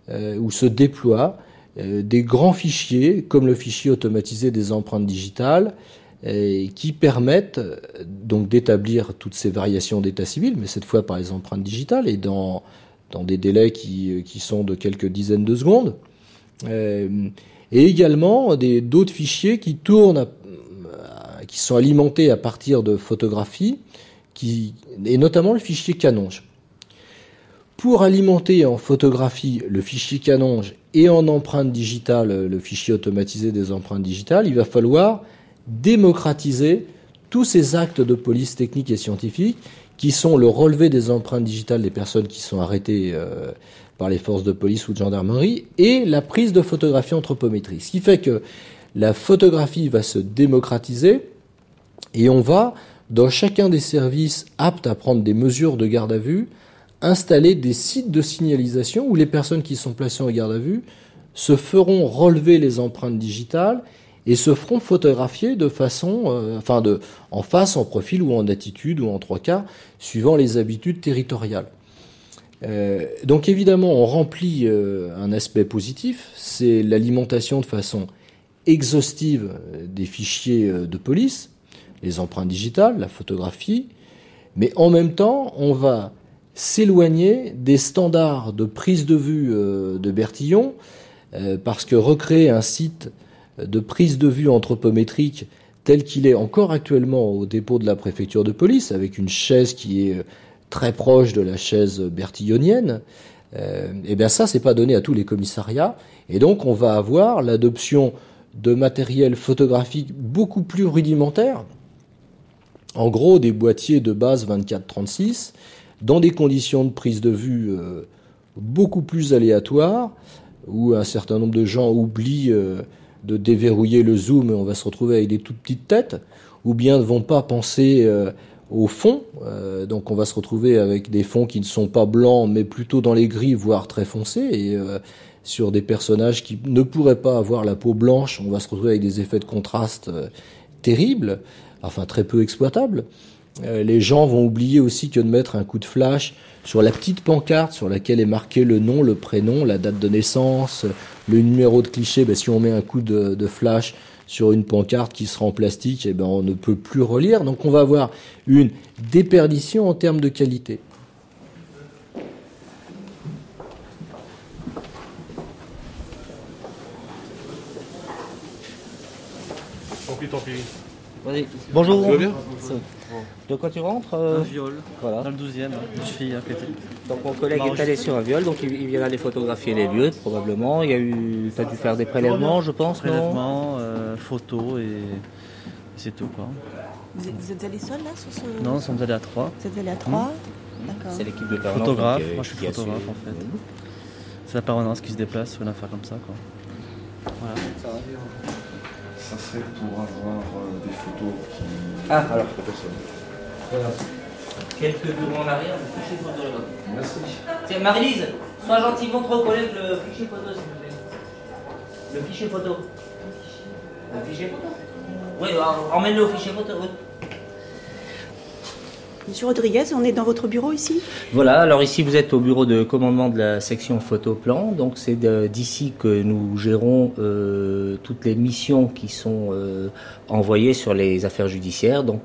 euh, où se déploient des grands fichiers, comme le fichier automatisé des empreintes digitales, qui permettent donc d'établir toutes ces variations d'état civil, mais cette fois par les empreintes digitales et dans, dans des délais qui, sont de quelques dizaines de secondes. Et également d'autres fichiers qui sont alimentés à partir de photographies, et notamment le fichier Canonge. Pour alimenter en photographie le fichier Canonge et en empreinte digitale le fichier automatisé des empreintes digitales, il va falloir démocratiser tous ces actes de police technique et scientifique qui sont le relevé des empreintes digitales des personnes qui sont arrêtées euh, par les forces de police ou de gendarmerie et la prise de photographie anthropométrique. Ce qui fait que la photographie va se démocratiser et on va, dans chacun des services aptes à prendre des mesures de garde à vue, installer des sites de signalisation où les personnes qui sont placées en garde à vue se feront relever les empreintes digitales et se feront photographier de façon, euh, enfin en face, en profil ou en attitude ou en trois quarts, suivant les habitudes territoriales. Euh, donc évidemment, on remplit euh, un aspect positif, c'est l'alimentation de façon exhaustive des fichiers de police, les empreintes digitales, la photographie, mais en même temps, on va s'éloigner des standards de prise de vue euh, de Bertillon, euh, parce que recréer un site de prise de vue anthropométrique tel qu'il est encore actuellement au dépôt de la préfecture de police, avec une chaise qui est très proche de la chaise bertillonienne, euh, eh bien ça, c'est pas donné à tous les commissariats, et donc on va avoir l'adoption de matériel photographique beaucoup plus rudimentaire, en gros des boîtiers de base 24-36, dans des conditions de prise de vue euh, beaucoup plus aléatoires, où un certain nombre de gens oublient euh, de déverrouiller le zoom et on va se retrouver avec des toutes petites têtes, ou bien ne vont pas penser euh, au fond, donc on va se retrouver avec des fonds qui ne sont pas blancs mais plutôt dans les gris, voire très foncés, et sur des personnages qui ne pourraient pas avoir la peau blanche, on va se retrouver avec des effets de contraste terribles, enfin très peu exploitables. Euh, les gens vont oublier aussi que de mettre un coup de flash sur la petite pancarte sur laquelle est marqué le nom, le prénom, la date de naissance, le numéro de cliché. Ben, si on met un coup de, de flash sur une pancarte qui sera en plastique, eh ben, on ne peut plus relire. Donc on va avoir une déperdition en termes de qualité. Tant pis, tant pis. Vas-y. Bonjour. Tu vas bien De quoi tu rentres euh Un viol. Voilà. Dans le 12e, une fille. Donc mon collègue est allé sur un viol, donc il, il viendra aller photographier les lieux probablement. Il y a eu, t'as dû faire des prélèvements, je pense, non Prélèvement, euh, photo et, c'est tout quoi. Vous êtes, vous êtes allés seuls là sur ce. Non, nous sommes allés à trois. Vous êtes allés à trois D'accord. C'est l'équipe de permanence. Photographe, donc, euh, moi je suis photographe en fait. C'est la permanence qui se déplace sur une affaire comme ça quoi. Voilà. Ça serait pour avoir euh, des photos qui. Ah, alors. de personnes. Voilà. Quelques bureaux en arrière, le fichier photo là-bas. Merci. Tiens, Marie-Lise, sois gentil, montre au collègue le fichier photo, s'il vous plaît. Le fichier photo. Le fichier photo? Oui, emmène-le au fichier photo, oui. Monsieur Rodriguez, on est dans votre bureau ici Voilà, alors ici vous êtes au bureau de commandement de la section photo-plan, donc c'est d'ici que nous gérons euh, toutes les missions qui sont euh, envoyées sur les affaires judiciaires, donc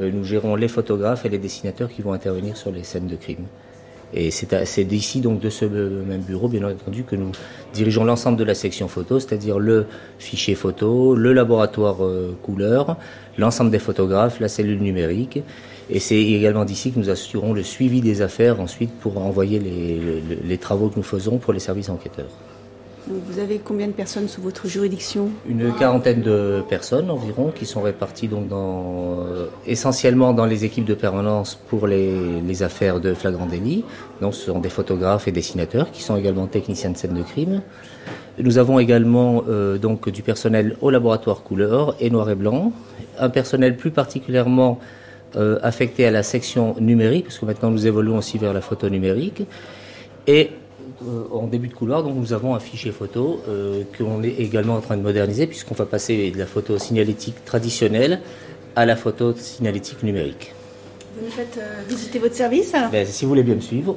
euh, nous gérons les photographes et les dessinateurs qui vont intervenir sur les scènes de crime. Et c'est d'ici, donc de ce même bureau, bien entendu, que nous dirigeons l'ensemble de la section photo, c'est-à-dire le fichier photo, le laboratoire couleur, l'ensemble des photographes, la cellule numérique. Et c'est également d'ici que nous assurons le suivi des affaires ensuite pour envoyer les, les- les travaux que nous faisons pour les services enquêteurs. Vous avez combien de personnes sous votre juridiction? Une quarantaine de personnes environ qui sont réparties donc dans, euh, essentiellement dans les équipes de permanence pour les, les affaires de flagrant délit. Donc ce sont des photographes et dessinateurs qui sont également techniciens de scène de crime. Nous avons également euh, donc du personnel au laboratoire couleur et noir et blanc, un personnel plus particulièrement euh, affecté à la section numérique, parce que maintenant nous évoluons aussi vers la photo numérique. Et euh, en début de couloir, donc nous avons un fichier photo euh, qu'on est également en train de moderniser, puisqu'on va passer de la photo signalétique traditionnelle à la photo signalétique numérique. Vous nous faites euh, visiter votre service Ben, si vous voulez bien me suivre.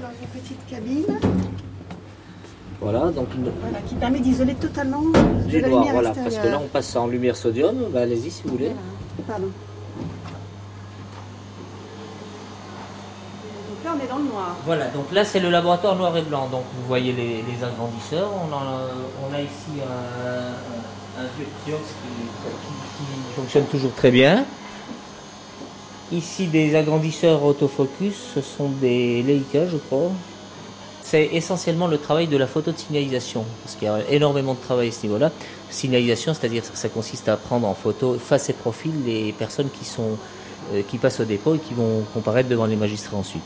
Dans une petite cabine Voilà, donc une- voilà, qui permet d'isoler totalement du de la noir, lumière voilà, parce que là on passe en lumière sodium. Ben, Allez-y si vous voulez. Pardon. Donc là, on est dans le noir. Voilà, donc là c'est le laboratoire noir et blanc. Donc vous voyez les, les agrandisseurs. On, en a, on a ici un, un vieux Kiox qui, qui- qui fonctionne toujours très bien. Ici des agrandisseurs autofocus, ce sont des Leica je crois. C'est essentiellement le travail de la photo de signalisation, parce qu'il y a énormément de travail à ce niveau-là. Signalisation, c'est-à-dire ça consiste à prendre en photo face et profil les personnes qui, sont, euh, qui passent au dépôt et qui vont comparaître devant les magistrats ensuite.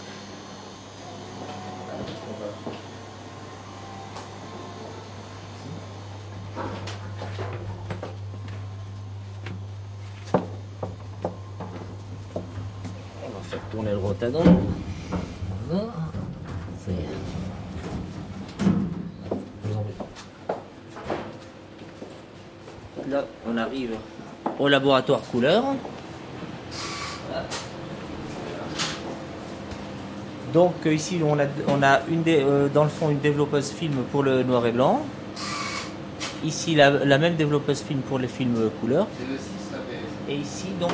On va faire tourner le rotadon. Voilà. Ça y est. Je vous en prie. Là, on arrive au laboratoire couleur. Donc euh, ici on a, on a une dé- euh, dans le fond une développeuse film pour le noir et blanc. Ici la, la même développeuse film pour les films couleur. Et ici donc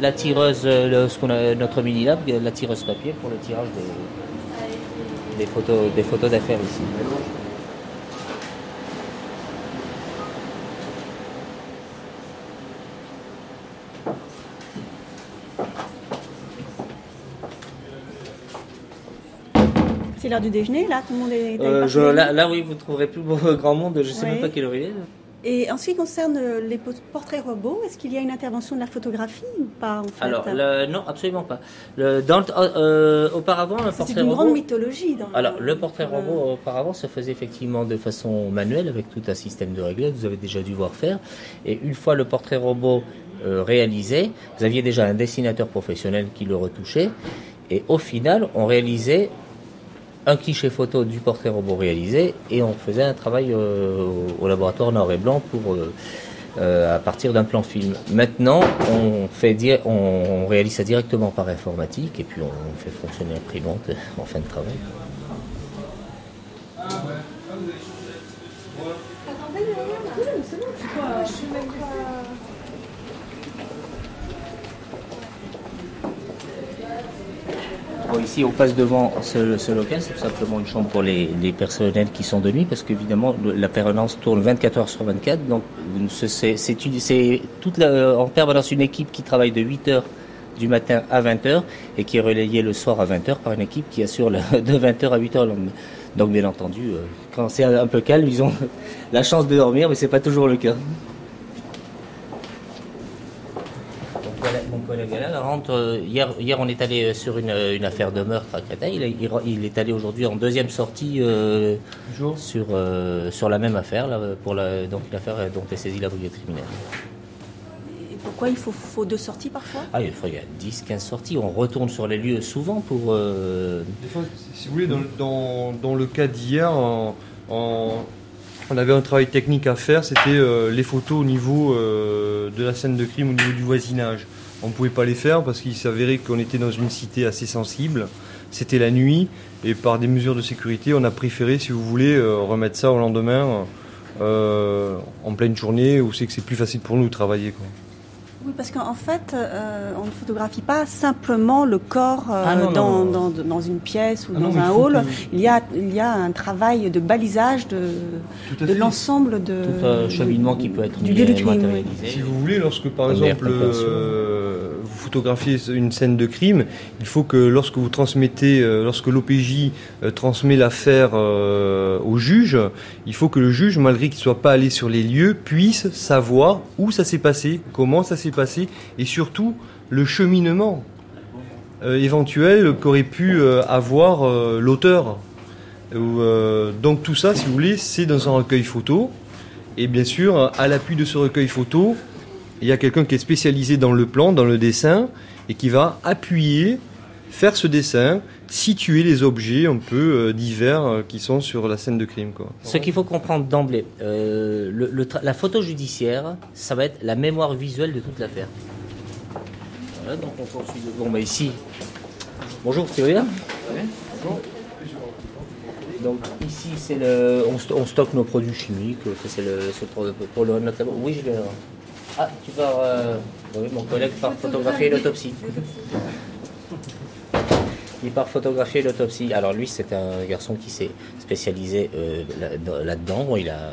la tireuse, euh, le- ce qu'on a notre mini lab, la tireuse papier pour le tirage des, des photos des photos d'affaires ici. L'heure du déjeuner, là, tout le monde est. Euh, je- là, là, oui vous trouverez plus grand monde. Je sais Oui. même pas quelle heure il est. Et en ce qui concerne euh, les po- portraits robots, est-ce qu'il y a une intervention de la photographie ou pas en fait Alors le- non absolument pas. Le- dans le- euh, auparavant C'est portrait une robot. grande mythologie. Dans Alors, le portrait robot auparavant se faisait effectivement de façon manuelle avec tout un système de réglage, vous avez déjà dû voir faire. Et une fois le portrait robot euh, réalisé, vous aviez déjà un dessinateur professionnel qui le retouchait. Et au final, on réalisait un cliché photo du portrait robot réalisé et on faisait un travail euh, au laboratoire noir et blanc pour euh, euh, à partir d'un plan film. Maintenant, on fait di- on, on réalise ça directement par informatique et puis on fait fonctionner l'imprimante en fin de travail. Ici, on passe devant ce, local, c'est tout simplement une chambre pour les, personnels qui sont de nuit, parce qu'évidemment, la permanence tourne 24 heures sur 24. Donc, ce- c'est en permanence une équipe qui travaille de 8 heures du matin à 20 heures et qui est relayée le soir à 20 heures par une équipe qui assure de 20 heures à 8 heures le lendemain. Donc, bien entendu, euh, quand c'est un, un peu calme, ils ont la chance de dormir, mais c'est pas toujours le cas. Donc voilà, mon collègue rentre. euh, hier, hier, on est allé euh, sur une, euh, une affaire de meurtre à Créteil. Il, est- il re- il est allé aujourd'hui en deuxième sortie euh, sur, euh, sur la même affaire, là, pour la, donc l'affaire dont est saisie la brigade criminelle. Et pourquoi il faut, faut deux sorties parfois? Ah, il faut- il y a 10, 15 sorties. On retourne sur les lieux souvent pour. euh, Des fois, si vous voulez, dans, dans, dans le cas d'hier, en- en- on avait un travail technique à faire, c'était euh, les photos au niveau euh, de la scène de crime, au niveau du voisinage. On ne pouvait pas les faire parce qu'il s'avérait qu'on était dans une cité assez sensible. C'était la nuit et par des mesures de sécurité, on a préféré, si vous voulez, euh, remettre ça au lendemain, euh, en pleine journée, où c'est que c'est plus facile pour nous de travailler. Oui, parce qu'en fait, euh, on ne photographie pas simplement le corps euh, Ah non, dans, non. Dans, dans une pièce ou Ah dans un hall. que- Il, y a, il y a un travail de balisage de, l'ensemble de, tout un cheminement qui peut être du lieu du crime. matérialisé. Si vous voulez, lorsque par exemple euh, vous photographiez une scène de crime, il faut que lorsque vous transmettez, euh, lorsque l'OPJ euh, transmet l'affaire euh, au juge, il faut que le juge, malgré qu'il ne soit pas allé sur les lieux, puisse savoir où ça s'est passé, comment ça s'est passé, et surtout le cheminement éventuel qu'aurait pu avoir l'auteur. Donc tout ça, si vous voulez, c'est dans un recueil photo. Et bien sûr, à l'appui de ce recueil photo, il y a quelqu'un qui est spécialisé dans le plan, dans le dessin, et qui va appuyer, faire ce dessin, situer les objets un peu euh, divers euh, qui sont sur la scène de crime. Quoi. Ce qu'il faut comprendre d'emblée, euh, le- le tra- la photo judiciaire, ça va être la mémoire visuelle de toute l'affaire. Voilà, donc on poursuit. de- Bon, bah ici. Bonjour, tu vas bien Bonjour. Donc ici, c'est le, on, sto- on stocke nos produits chimiques. C'est le, c'est pour, pour le. Oui, je vais. Ah, tu pars. euh, oui, mon collègue part photographier l'autopsie. Il part photographier l'autopsie. Alors lui, c'est un garçon qui s'est spécialisé euh, là- dans- là-dedans. Il a,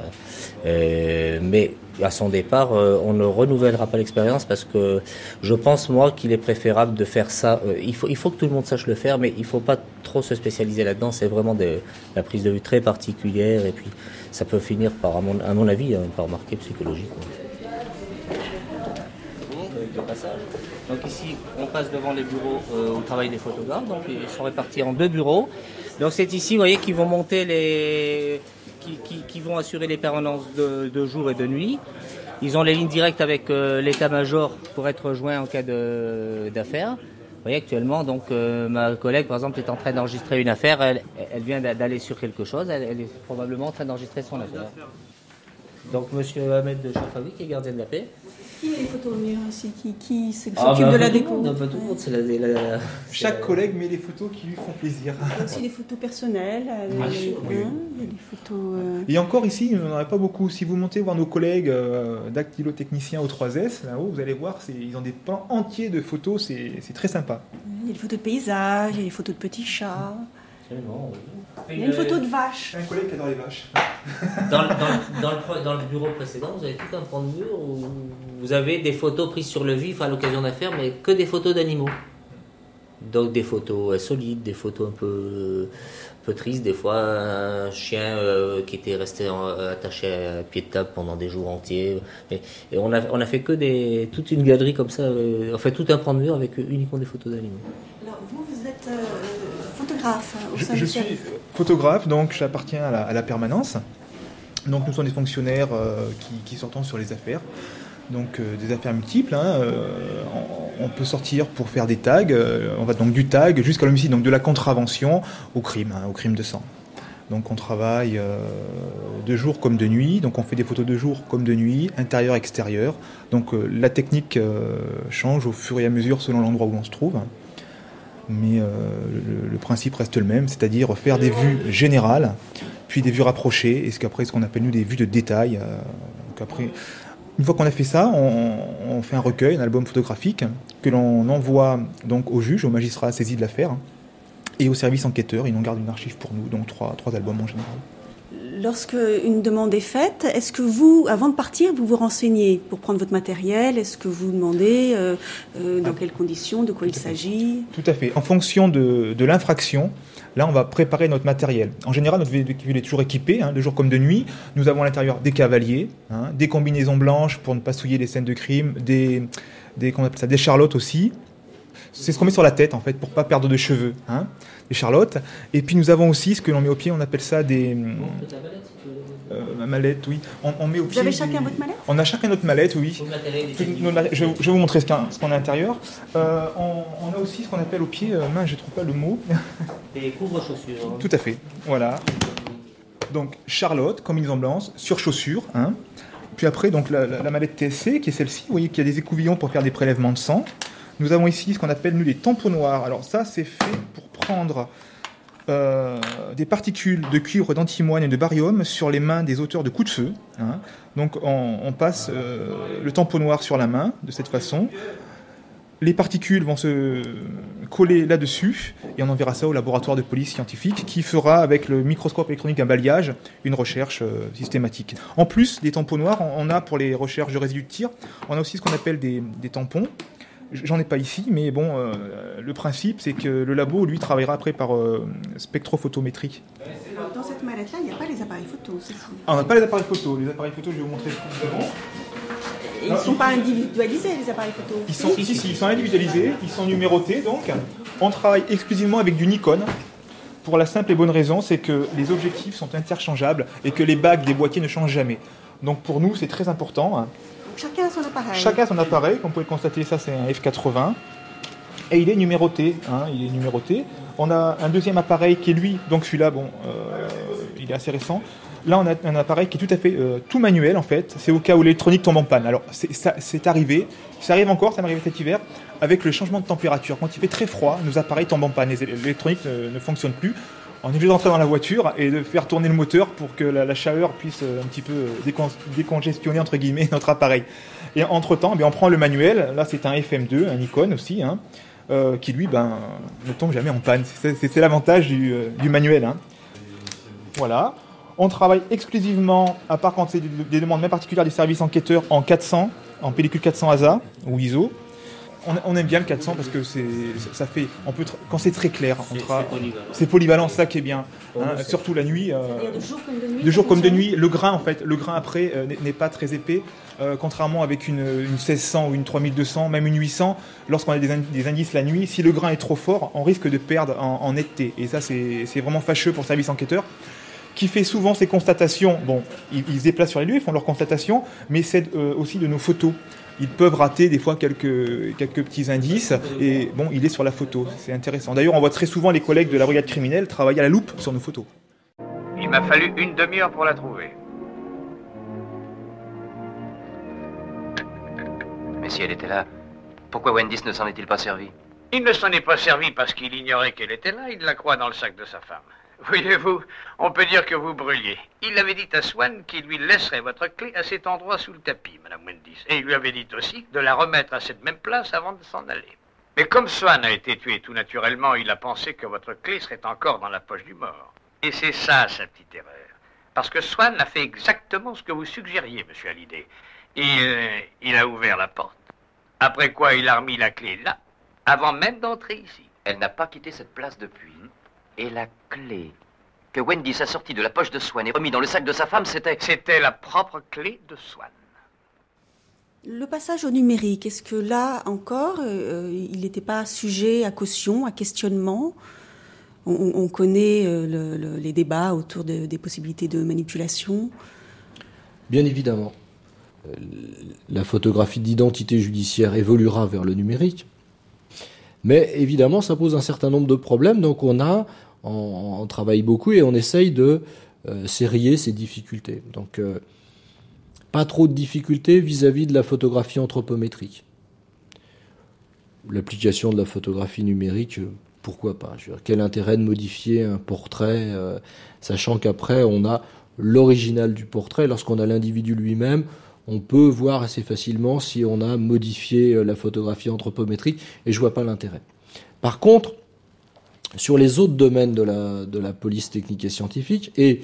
euh, mais à son départ, euh, on ne renouvellera pas l'expérience parce que je pense moi qu'il est préférable de faire ça. euh, il faut, il faut que tout le monde sache le faire, mais il faut pas trop se spécialiser là-dedans. C'est vraiment de la prise de vue très particulière et puis ça peut finir par, à mon, à mon avis, hein, par marquer le Donc ici, on passe devant les bureaux euh, au travail des photographes. Donc ils sont répartis en deux bureaux. Donc c'est ici, vous voyez, qu'ils vont monter les, qui, vont assurer les permanences de, jour et de nuit. Ils ont les lignes directes avec euh, l'état-major pour être rejoints en cas d'affaires. Vous voyez actuellement, donc euh, ma collègue par exemple est en train d'enregistrer une affaire. Elle, vient d'a- d'aller sur quelque chose. Elle, est probablement en train d'enregistrer son affaire. Donc Monsieur Ahmed de Chafaoui qui est gardien de la paix. Qui met les photos au mur aussi Qui, qui s'occupe Ah, bah, de la déco monde, pas tout le monde, c'est la- la- Chaque collègue met les photos qui lui font plaisir. Il y a aussi des photos personnelles. euh, Bien les- sûr, oui. hein, il y a des photos. euh, Et encore ici, il n'y en aurait pas beaucoup. Si vous montez voir nos collègues euh, dactylotechniciens au 3S, là-haut, vous allez voir, ils ont des plans entiers de photos, c'est très sympa. Il y a des photos de paysages, il y a des photos de petits chats. Il y a une photo de vache. Un collègue qui adore les vaches. Dans, le- dans le- dans le, pro- dans le bureau précédent, vous avez tout un pan de mur où vous avez des photos prises sur le vif à l'occasion d'affaires, mais que des photos d'animaux. Donc des photos euh, solides, des photos un peu, un peu tristes, des fois un chien euh, qui était resté en- attaché à pied de table pendant des jours entiers. Et, et on, a, on a fait que des, toute une galerie comme ça, euh, en fait tout un pan de mur avec uniquement des photos d'animaux. Alors, vous, vous êtes euh, photographe hein, au Je, sein je du suis service. Photographe, donc j'appartiens à la, permanence. Donc nous sommes des fonctionnaires euh, qui, qui sur les affaires. Donc euh, des affaires multiples. hein, euh, on, peut sortir pour faire des tags. on va donc du tag jusqu'à l'homicide, donc de la contravention au crime, hein, au crime de sang. Donc on travaille de jour comme de nuit. Donc on fait des photos de jour comme de nuit, intérieur, extérieur. Donc la technique change au fur et à mesure selon l'endroit où on se trouve mais euh, le, principe reste le même, c'est-à-dire faire des vues générales, puis des vues rapprochées, et ce qu'après ce qu'on appelle nous des vues de détail. euh, une fois qu'on a fait ça, on, fait un recueil, un album photographique que l'on envoie donc au juge, au magistrat saisi de l'affaire, et au service enquêteur. Ils nous gardent une archive pour nous, donc trois albums en général. Lorsque une demande est faite, est-ce que vous, avant de partir, vous vous renseignez pour prendre votre matériel? Est-ce que vous demandez euh, euh, dans quelles conditions, de quoi il s'agit? Tout à fait. En fonction de, de l'infraction, là, on va préparer notre matériel. En général, notre véhicule est toujours équipé, hein, de jour comme de nuit. Nous avons à l'intérieur des cavaliers, hein, des combinaisons blanches pour ne pas souiller les scènes de crime, des, des, comment on appelle ça, des charlottes aussi. C'est ce qu'on met sur la tête, en fait, pour pas perdre de cheveux, hein, des charlottes. Et puis, nous avons aussi ce que l'on met au pied, on appelle ça des... Euh, ma mallette, oui. On, on met au Vous pied avez du- chacun votre mallette? On a chacun notre mallette, oui. Tout- nos mallettes- je, vais- je vais vous montrer ce qu'on a à l'intérieur. Euh, on, on a aussi ce qu'on appelle au pied, euh, mince, je trouve pas le mot. Des couvre-chaussures. Tout à fait. Voilà. Donc Charlotte, combinaison blanche, sur chaussures. Hein. Puis après, donc la, la- la mallette TSC, qui est celle-ci. Vous voyez qu'il y a des écouvillons pour faire des prélèvements de sang. Nous avons ici ce qu'on appelle nous les tampons noirs. Alors ça, c'est fait pour prendre euh, des particules de cuivre, d'antimoine et de barium sur les mains des auteurs de coups de feu. hein. Donc on, passe euh, le tampon noir sur la main de cette façon. Les particules vont se coller là-dessus et on enverra ça au laboratoire de police scientifique qui fera avec le microscope électronique un balayage une recherche euh, systématique. En plus des tampons noirs, on a pour les recherches de résidus de tir, on a aussi ce qu'on appelle des tampons. J'en ai pas ici, mais bon, euh, le principe c'est que le labo lui travaillera après par euh, spectrophotométrie. Dans cette mallette-là, il n'y a pas les appareils photo. c'est ça Ah, on n'a pas les appareils photo. Les appareils photo, je vais vous montrer font. Et Ils ne sont pas individualisés, les appareils photo Ils sont, si, si, ils sont individualisés, ils sont numérotés donc. On travaille exclusivement avec du Nikon. Pour la simple et bonne raison, c'est que les objectifs sont interchangeables et que les bagues des boîtiers ne changent jamais. Donc pour nous, c'est très important. Chacun a son appareil. Chacun a son appareil, comme vous pouvez le constater, ça c'est un F80. Et il est numéroté, hein, il est numéroté. On a un deuxième appareil qui est lui, donc celui-là, bon, euh, il est assez récent. Là, on a un appareil qui est tout à fait euh, tout manuel en fait. C'est au cas où l'électronique tombe en panne. Alors, c'est arrivé, ça arrive encore, ça m'est arrivé cet hiver, avec le changement de température. Quand il fait très froid, nos appareils tombent en panne. L'électronique ne fonctionne plus. On est obligé d'entrer dans la voiture et de faire tourner le moteur pour que la, chaleur puisse euh, un petit peu décon- décongestionner entre guillemets notre appareil. Et entre temps, on prend le manuel. Là, c'est un FM2, un Nikon aussi, hein, euh, qui lui, ben, ne tombe jamais en panne. C'est l'avantage du, euh, manuel. hein. Voilà. On travaille exclusivement, à part quand c'est des, des demandes bien particulières des services enquêteurs, en 400, en pellicule 400 ASA ou ISO. On, on aime bien le 400 parce que c'est, ça fait, on peut, quand c'est très clair, on C'est- tra- c'est polyvalent. ça qui est bien. Hein, surtout la nuit. euh, de jour comme de nuit. de ça jour comme de fonctionne nuit, le grain en fait, le grain après euh, n'est- pas très épais, euh, contrairement avec une, une 1600 ou une 3200, même une 800. Lorsqu'on a des, indi- des indices la nuit, si le grain est trop fort, on risque de perdre en, en netteté. Et ça, c'est c'est vraiment fâcheux pour le service enquêteur qui fait souvent ses constatations. Bon, ils, ils se déplacent sur les lieux, ils font leurs constatations, mais c'est euh, aussi de nos photos. Ils peuvent rater des fois quelques, quelques petits indices, et bon, il est sur la photo. C'est intéressant. D'ailleurs, on voit très souvent les collègues de la brigade criminelle travailler à la loupe sur nos photos. Il m'a fallu une demi-heure pour la trouver. si elle était là, pourquoi Wendis ne s'en est-il pas servi? Il ne s'en est pas servi parce qu'il ignorait qu'elle était là, il la croit dans le sac de sa femme. Voyez-vous, on peut dire que vous brûliez. Il avait dit à Swan qu'il lui laisserait votre clé à cet endroit sous le tapis, Madame Wendis. Et il lui avait dit aussi de la remettre à cette même place avant de s'en aller. Mais comme Swan a été tué tout naturellement, il a pensé que votre clé serait encore dans la poche du mort. Et c'est ça sa petite erreur. Parce que Swan a fait exactement ce que vous suggériez, monsieur Hallyday. Et euh, il a ouvert la porte. Après quoi, il a remis la clé là, avant même d'entrer ici. Elle n'a pas quitté cette place depuis. Et la clé que Wendy a sortie de la poche de Swan et remis dans le sac de sa femme, c'était... C'était la propre clé de Swan. Le passage au numérique, est-ce que là encore, euh, il n'était pas sujet à caution, à questionnement? On, on connaît euh, le, le, les débats autour de, des possibilités de manipulation. Bien évidemment. Euh, La photographie d'identité judiciaire évoluera vers le numérique. Mais évidemment, ça pose un certain nombre de problèmes. Donc on a, on, travaille beaucoup et on essaye de euh, serrer ces difficultés. Donc euh, pas trop de difficultés vis-à-vis de la photographie anthropométrique. L'application de la photographie numérique, euh, pourquoi pas? Quel intérêt de modifier un portrait, euh, sachant qu'après on a l'original du portrait, lorsqu'on a l'individu lui-même, on peut voir assez facilement si on a modifié euh, la photographie anthropométrique, et je vois pas l'intérêt. Par contre, sur les autres domaines de la, de la police technique et scientifique, et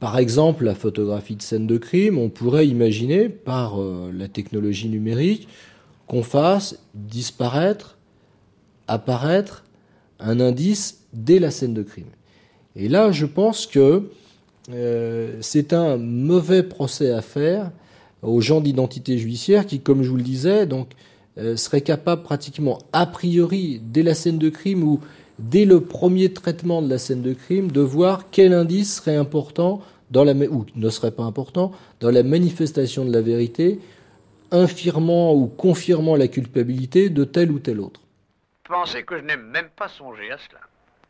par exemple la photographie de scène de crime, on pourrait imaginer, par euh, la technologie numérique, qu'on fasse disparaître, apparaître un indice dès la scène de crime. Et là, je pense que euh, c'est un mauvais procès à faire aux gens d'identité judiciaire qui, comme je vous le disais, donc euh, seraient capables pratiquement a priori dès la scène de crime ou dès le premier traitement de la scène de crime de voir quel indice serait important dans la ou ne serait pas important dans la manifestation de la vérité, infirmant ou confirmant la culpabilité de tel ou tel autre. Pensez que je n'ai même pas songé à cela.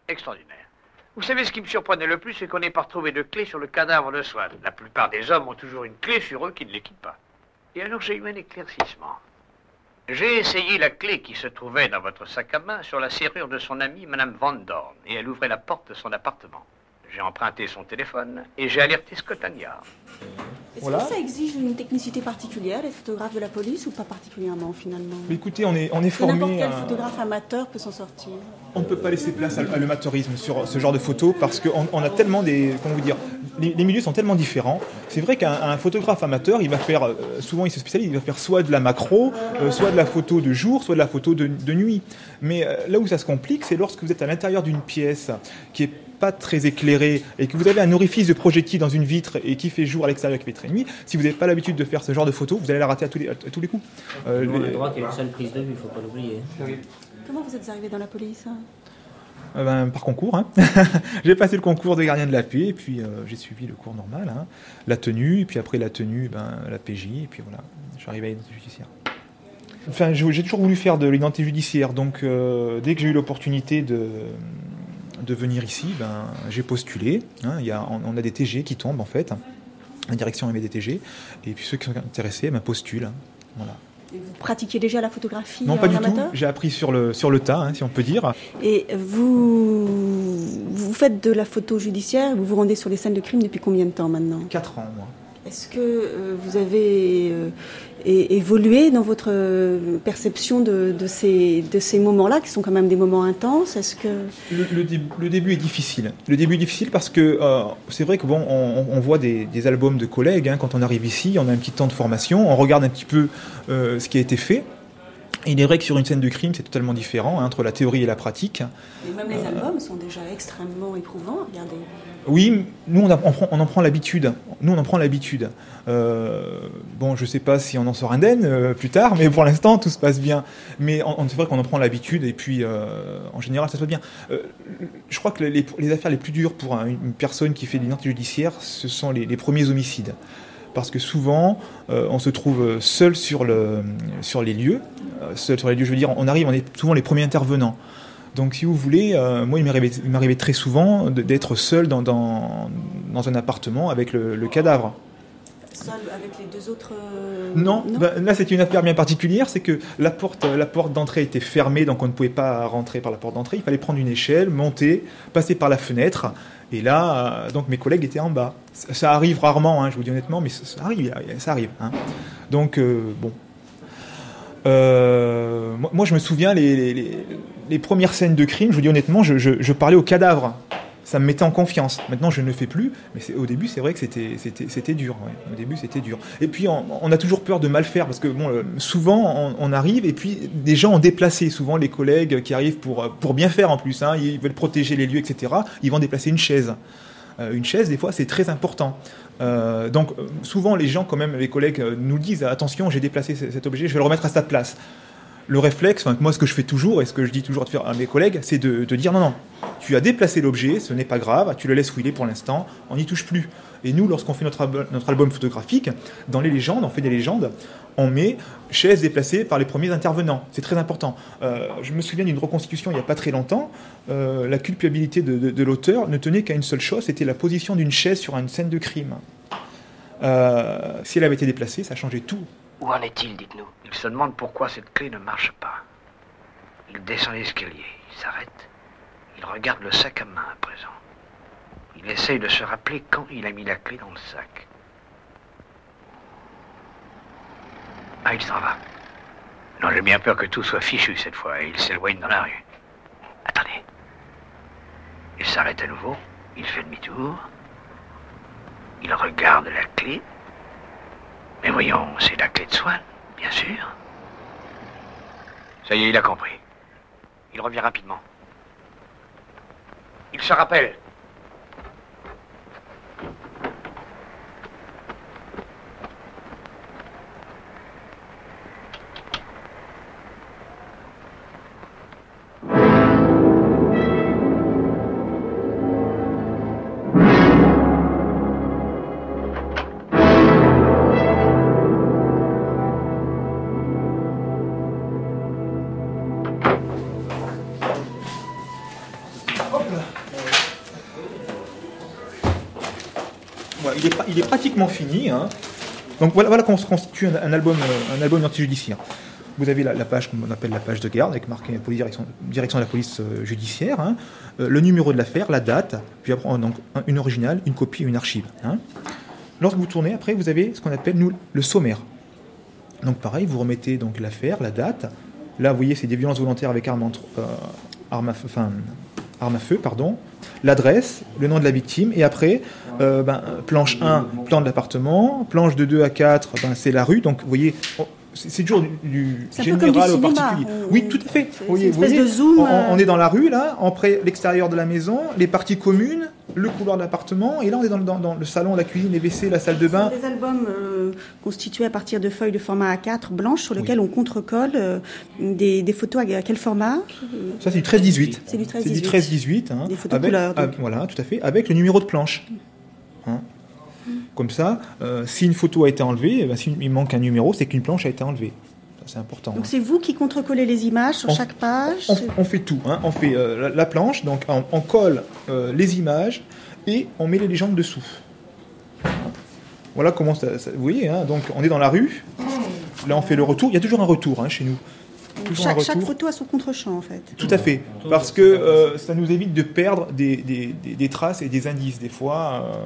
Extraordinaire. Vous savez, ce qui me surprenait le plus, c'est qu'on n'ait pas retrouvé de clé sur le cadavre de Swan. La plupart des hommes ont toujours une clé sur eux qui ne les pas. Et alors j'ai eu un éclaircissement. J'ai essayé la clé qui se trouvait dans votre sac à main sur la serrure de son amie, Madame Van Dorn, et elle ouvrait la porte de son appartement. J'ai emprunté son téléphone et j'ai alerté Scottania. Est-ce que ça exige une technicité particulière, les photographes de la police, ou pas particulièrement finalement? Mais écoutez, on est, on est que N'importe formé. quel à- photographe amateur peut s'en sortir. On ne peut pas laisser place à, à l'amateurisme sur ce genre de photos parce qu'on on a tellement des. Comment vous dire les, les milieux sont tellement différents. C'est vrai qu'un un photographe amateur, il va faire. euh, souvent, il se spécialise, il va faire soit de la macro, euh, soit de la photo de jour, soit de la photo de, de nuit. Mais euh, là où ça se complique, c'est lorsque vous êtes à l'intérieur d'une pièce qui est pas très éclairée et que vous avez un orifice de projectile dans une vitre et qui fait jour à l'extérieur qui fait très nuit, si vous n'avez pas l'habitude de faire ce genre de photos, vous allez la rater à tous les, à tous les coups. Euh, on a les- le droit qu'il y ait une seule prise de vue, il faut pas l'oublier. Comment vous êtes arrivé dans la police hein? Euh, ben, par concours. Hein. j'ai passé le concours de gardien de la paix, et puis euh, j'ai suivi le cours normal, hein. la tenue, et puis après la tenue, ben, la PJ, et puis voilà, je suis arrivé à l'identité judiciaire. Enfin, j'ai toujours voulu faire de l'identité judiciaire, donc euh, dès que j'ai eu l'opportunité de, de venir ici, ben, j'ai postulé. hein. Il y a, on, on a des TG qui tombent en fait, la direction émet des TG, et puis ceux qui sont intéressés ben, postulent. hein. Voilà. Et vous pratiquiez déjà la photographie Non, pas du tout. J'ai appris sur le, sur le tas, hein, si on peut dire. Et vous, vous faites de la photo judiciaire, vous vous rendez sur les scènes de crime depuis combien de temps maintenant? 4 ans, moi. Est-ce que euh, vous avez euh, é- évolué dans votre perception de, de ces, de ces moments-là, qui sont quand même des moments intenses Est-ce que Le, le dé- le début est difficile. Le début est difficile parce que euh, c'est vrai que bon, on, on voit des, des albums de collègues hein, quand on arrive ici, on a un petit temps de formation, on regarde un petit peu euh, ce qui a été fait. Et il est vrai que sur une scène de crime, c'est totalement différent hein, entre la théorie et la pratique. Et même les albums sont déjà extrêmement éprouvants. Regardez. Oui, nous on, en prend l'habitude. Nous on en prend l'habitude. Euh, bon, je sais pas si on en sort indemne euh, plus tard, mais pour l'instant tout se passe bien. Mais c'est vrai qu'on en prend l'habitude et puis euh, en général ça se passe bien. Je crois que les, affaires les plus dures pour un- une personne qui fait de l'identité judiciaire, ce sont les, premiers homicides. Parce que souvent, on se trouve seul sur, le, sur les lieux. Seul sur les lieux, je veux dire, on arrive, on est souvent les premiers intervenants. Donc, si vous voulez, euh, moi, il m'arrivait très souvent d'être seul dans, dans, dans un appartement avec le, le cadavre. Seul avec les deux autres. euh, Non, bah, là c'était une affaire bien particulière, c'est que la porte, la porte d'entrée était fermée, donc on ne pouvait pas rentrer par la porte d'entrée. Il fallait prendre une échelle, monter, passer par la fenêtre. Et là, euh, donc mes collègues étaient en bas. Ça, ça arrive rarement, hein, je vous dis honnêtement, mais ça, ça arrive, ça arrive. hein. Donc euh, bon. Euh, moi, je me souviens les, les- premières scènes de crime. Je vous dis honnêtement, je, je- parlais au cadavre. Ça me mettait en confiance. Maintenant, je ne le fais plus, mais au début, c'est vrai que c'était dur. Au début, c'était dur. Et puis, on, a toujours peur de mal faire parce que bon, euh, souvent, on, arrive et puis des gens ont déplacé. Souvent, les collègues qui arrivent pour euh, pour bien faire en plus. hein, ils veulent protéger les lieux, etc. Ils vont déplacer une chaise. Une chaise, des fois, c'est très important. Euh, donc, souvent, les gens, quand même, les collègues euh, nous disent attention, j'ai déplacé cet objet, je vais le remettre à sa place. Le réflexe, enfin, moi, ce que je fais toujours et ce que je dis toujours à mes collègues, c'est de, de dire non, non, tu as déplacé l'objet, ce n'est pas grave, tu le laisses où il est pour l'instant, on n'y touche plus. Et nous, lorsqu'on fait notre, notre album photographique, dans les légendes, on fait des légendes, on met chaise déplacée par les premiers intervenants. C'est très important. Euh, je me souviens d'une reconstitution il n'y a pas très longtemps. euh, la culpabilité de, de- de l'auteur ne tenait qu'à une seule chose, c'était la position d'une chaise sur une scène de crime. Euh, si elle avait été déplacée, ça changeait tout. Où en est-il, dites-nous? Il se demande pourquoi cette clé ne marche pas. Il descend l'escalier, il s'arrête. Il regarde le sac à main à présent. Il essaye de se rappeler quand il a mis la clé dans le sac. Ah, il s'en va. Non, j'ai bien peur que tout soit fichu cette fois et il s'éloigne dans la rue. Attendez. Il s'arrête à nouveau, il fait demi-tour. Il regarde la clé. Mais voyons, c'est la clé de Swan, bien sûr. Ça y est, il a compris. Il revient rapidement. Il se rappelle. Fini. hein. Donc voilà, voilà comment se constitue un, album, euh, un album anti-judiciaire. Vous avez la, page qu'on appelle la page de garde, avec marqué police direction, direction de la police euh, judiciaire, hein. Euh, le numéro de l'affaire, la date, puis après donc un- une originale, une copie une archive. hein. Lorsque vous tournez, après vous avez ce qu'on appelle nous le sommaire. Donc pareil, vous remettez donc l'affaire, la date. Là, vous voyez, c'est des violences volontaires avec arme, entre- euh, arme, à, feu- enfin, arme à feu, pardon. L'adresse, le nom de la victime, et après, euh, ben, planche 1, plan de l'appartement, planche de 2 à 4, ben, c'est la rue. Donc vous voyez, c'est toujours du, général au particulier. On- Oui, tout à fait. Vous voyez, une vous voyez, de zoom, on, euh. on est dans la rue, là, après l'extérieur de la maison, les parties communes, le couloir de l'appartement, et là on est dans, dans- dans le salon, la cuisine, les WC, la salle de bain. des albums euh, constitués à partir de feuilles de format A4 blanches sur lesquelles on contre-colle euh, des, des photos à, quel format? Ça, c'est du 13-18. C'est du 13-18. C'est du 13-18. hein, Des photos avec- couleurs, voilà, tout à fait. Avec le numéro de planche. Hein. Comme ça, euh, si une photo a été enlevée, eh ben, s'il manque un numéro, c'est qu'une planche a été enlevée. C'est important. Donc hein. c'est vous qui contre-collez les images sur On- chaque page On, on fait tout. hein. On fait euh, la, la planche, donc on, on colle euh, les images et on met les légendes dessous. Voilà comment ça. ça- vous voyez, hein, donc on est dans la rue. Là, on fait le retour. Il y a toujours un retour hein, chez nous. Chaque, chaque retour. photo a son contre-champ en fait. Tout à fait, parce que euh, ça nous évite de perdre des, des- des- des traces et des indices. Des fois, euh,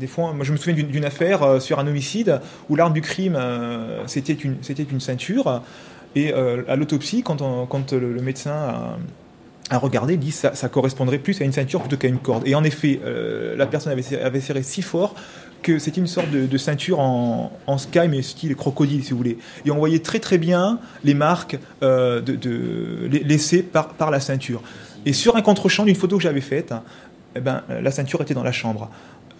des fois moi je me souviens d'une- affaire euh, sur un homicide où l'arme du crime, euh, c'était une, ceinture. Et euh, à l'autopsie, quand, le, médecin a, regardé, il dit ça, ça correspondrait plus à une ceinture plutôt qu'à une corde. Et en effet, la personne avait, serré- si fort que c'était une sorte de, ceinture en, en sky, mais style crocodile, si vous voulez. Et on voyait très très bien les marques laissées par, la ceinture. Et sur un contre-champ d'une photo que j'avais faite, eh ben, la ceinture était dans la chambre.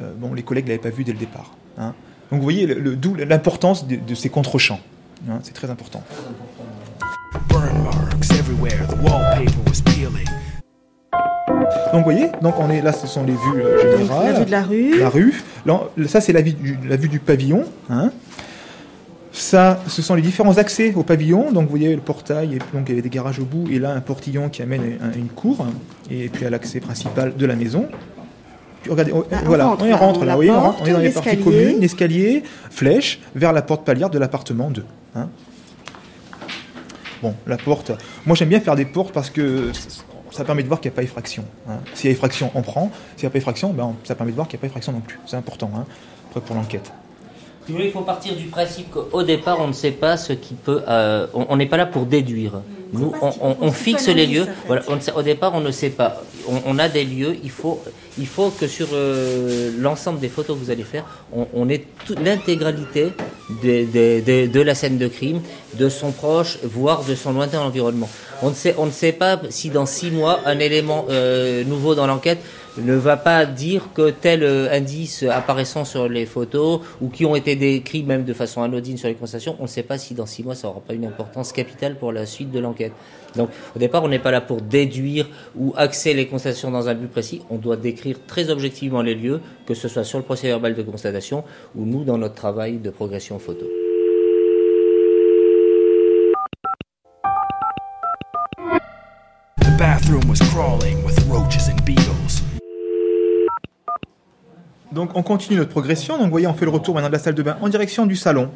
Euh, bon, les collègues ne l'avaient pas vu dès le départ. hein. Donc vous voyez le- le- d'où l'importance de, de ces contre-champs. hein, C'est très important. Burn marks everywhere, the wallpaper was peeling. Donc vous voyez, donc on est là, ce sont les vues euh, générales. la vue de la rue. La rue. Là, ça c'est la vue du, la vue du pavillon. hein. Ça, ce sont les différents accès au pavillon. Donc vous voyez le portail, et donc il y avait des garages au bout, et là un portillon qui amène à une cour, et puis à l'accès principal de la maison. Regardez, on- Là, on voilà, rentre, on y là, rentre on là, oui, on, porte, rentre, on est dans les parties communes, l'escalier, flèche, vers la porte palière de l'appartement 2. hein. Bon, la porte, moi j'aime bien faire des portes parce que ça permet de voir qu'il n'y a pas effraction. hein. S'il y a effraction, on prend. S'il n'y a pas effraction, ben, on- ça permet de voir qu'il n'y a pas effraction non plus. C'est important, hein, après pour l'enquête. Il faut partir du principe qu'au départ, on ne sait pas ce qui peut. euh, on n'est pas là pour déduire. Nous, on, on- on fixe les lieux. Voilà, on ne sait- au départ, on ne sait pas. On, on a des lieux. Il faut, il faut que sur euh, l'ensemble des photos que vous allez faire, on, ait l'intégralité de la scène de crime, de son proche, voire de son lointain environnement. On ne sait, on ne sait pas si dans six mois, un élément euh, nouveau dans l'enquête ne va pas dire que tel euh, indice apparaissant sur les photos ou qui ont été décrits même de façon anodine sur les constatations, on ne sait pas si dans six mois ça n'aura pas une importance capitale pour la suite de l'enquête. Donc au départ, on n'est pas là pour déduire ou axer les constatations dans un but précis, on doit décrire très objectivement les lieux, que ce soit sur le procès verbal de constatation ou nous dans notre travail de progression photo. Bathroom crawling roaches. Donc on continue notre progression. Donc vous voyez, on fait le retour maintenant de la salle de bain en direction du salon.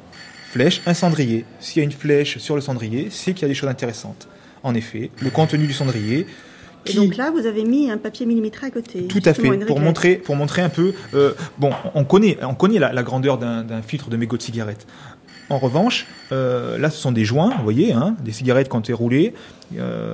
Flèche, un cendrier. S'il y a une flèche sur le cendrier, c'est qu'il y a des choses intéressantes. En effet, le contenu du cendrier. Et donc là, vous avez mis un papier millimétré à côté. Tout à fait, pour montrer, pour montrer un peu. euh, bon, on connaît, on connaît la, la grandeur d'un d'un filtre de mégot de cigarette. En revanche, euh, là, ce sont des joints, vous voyez, hein, des cigarettes quand elles roulées, euh,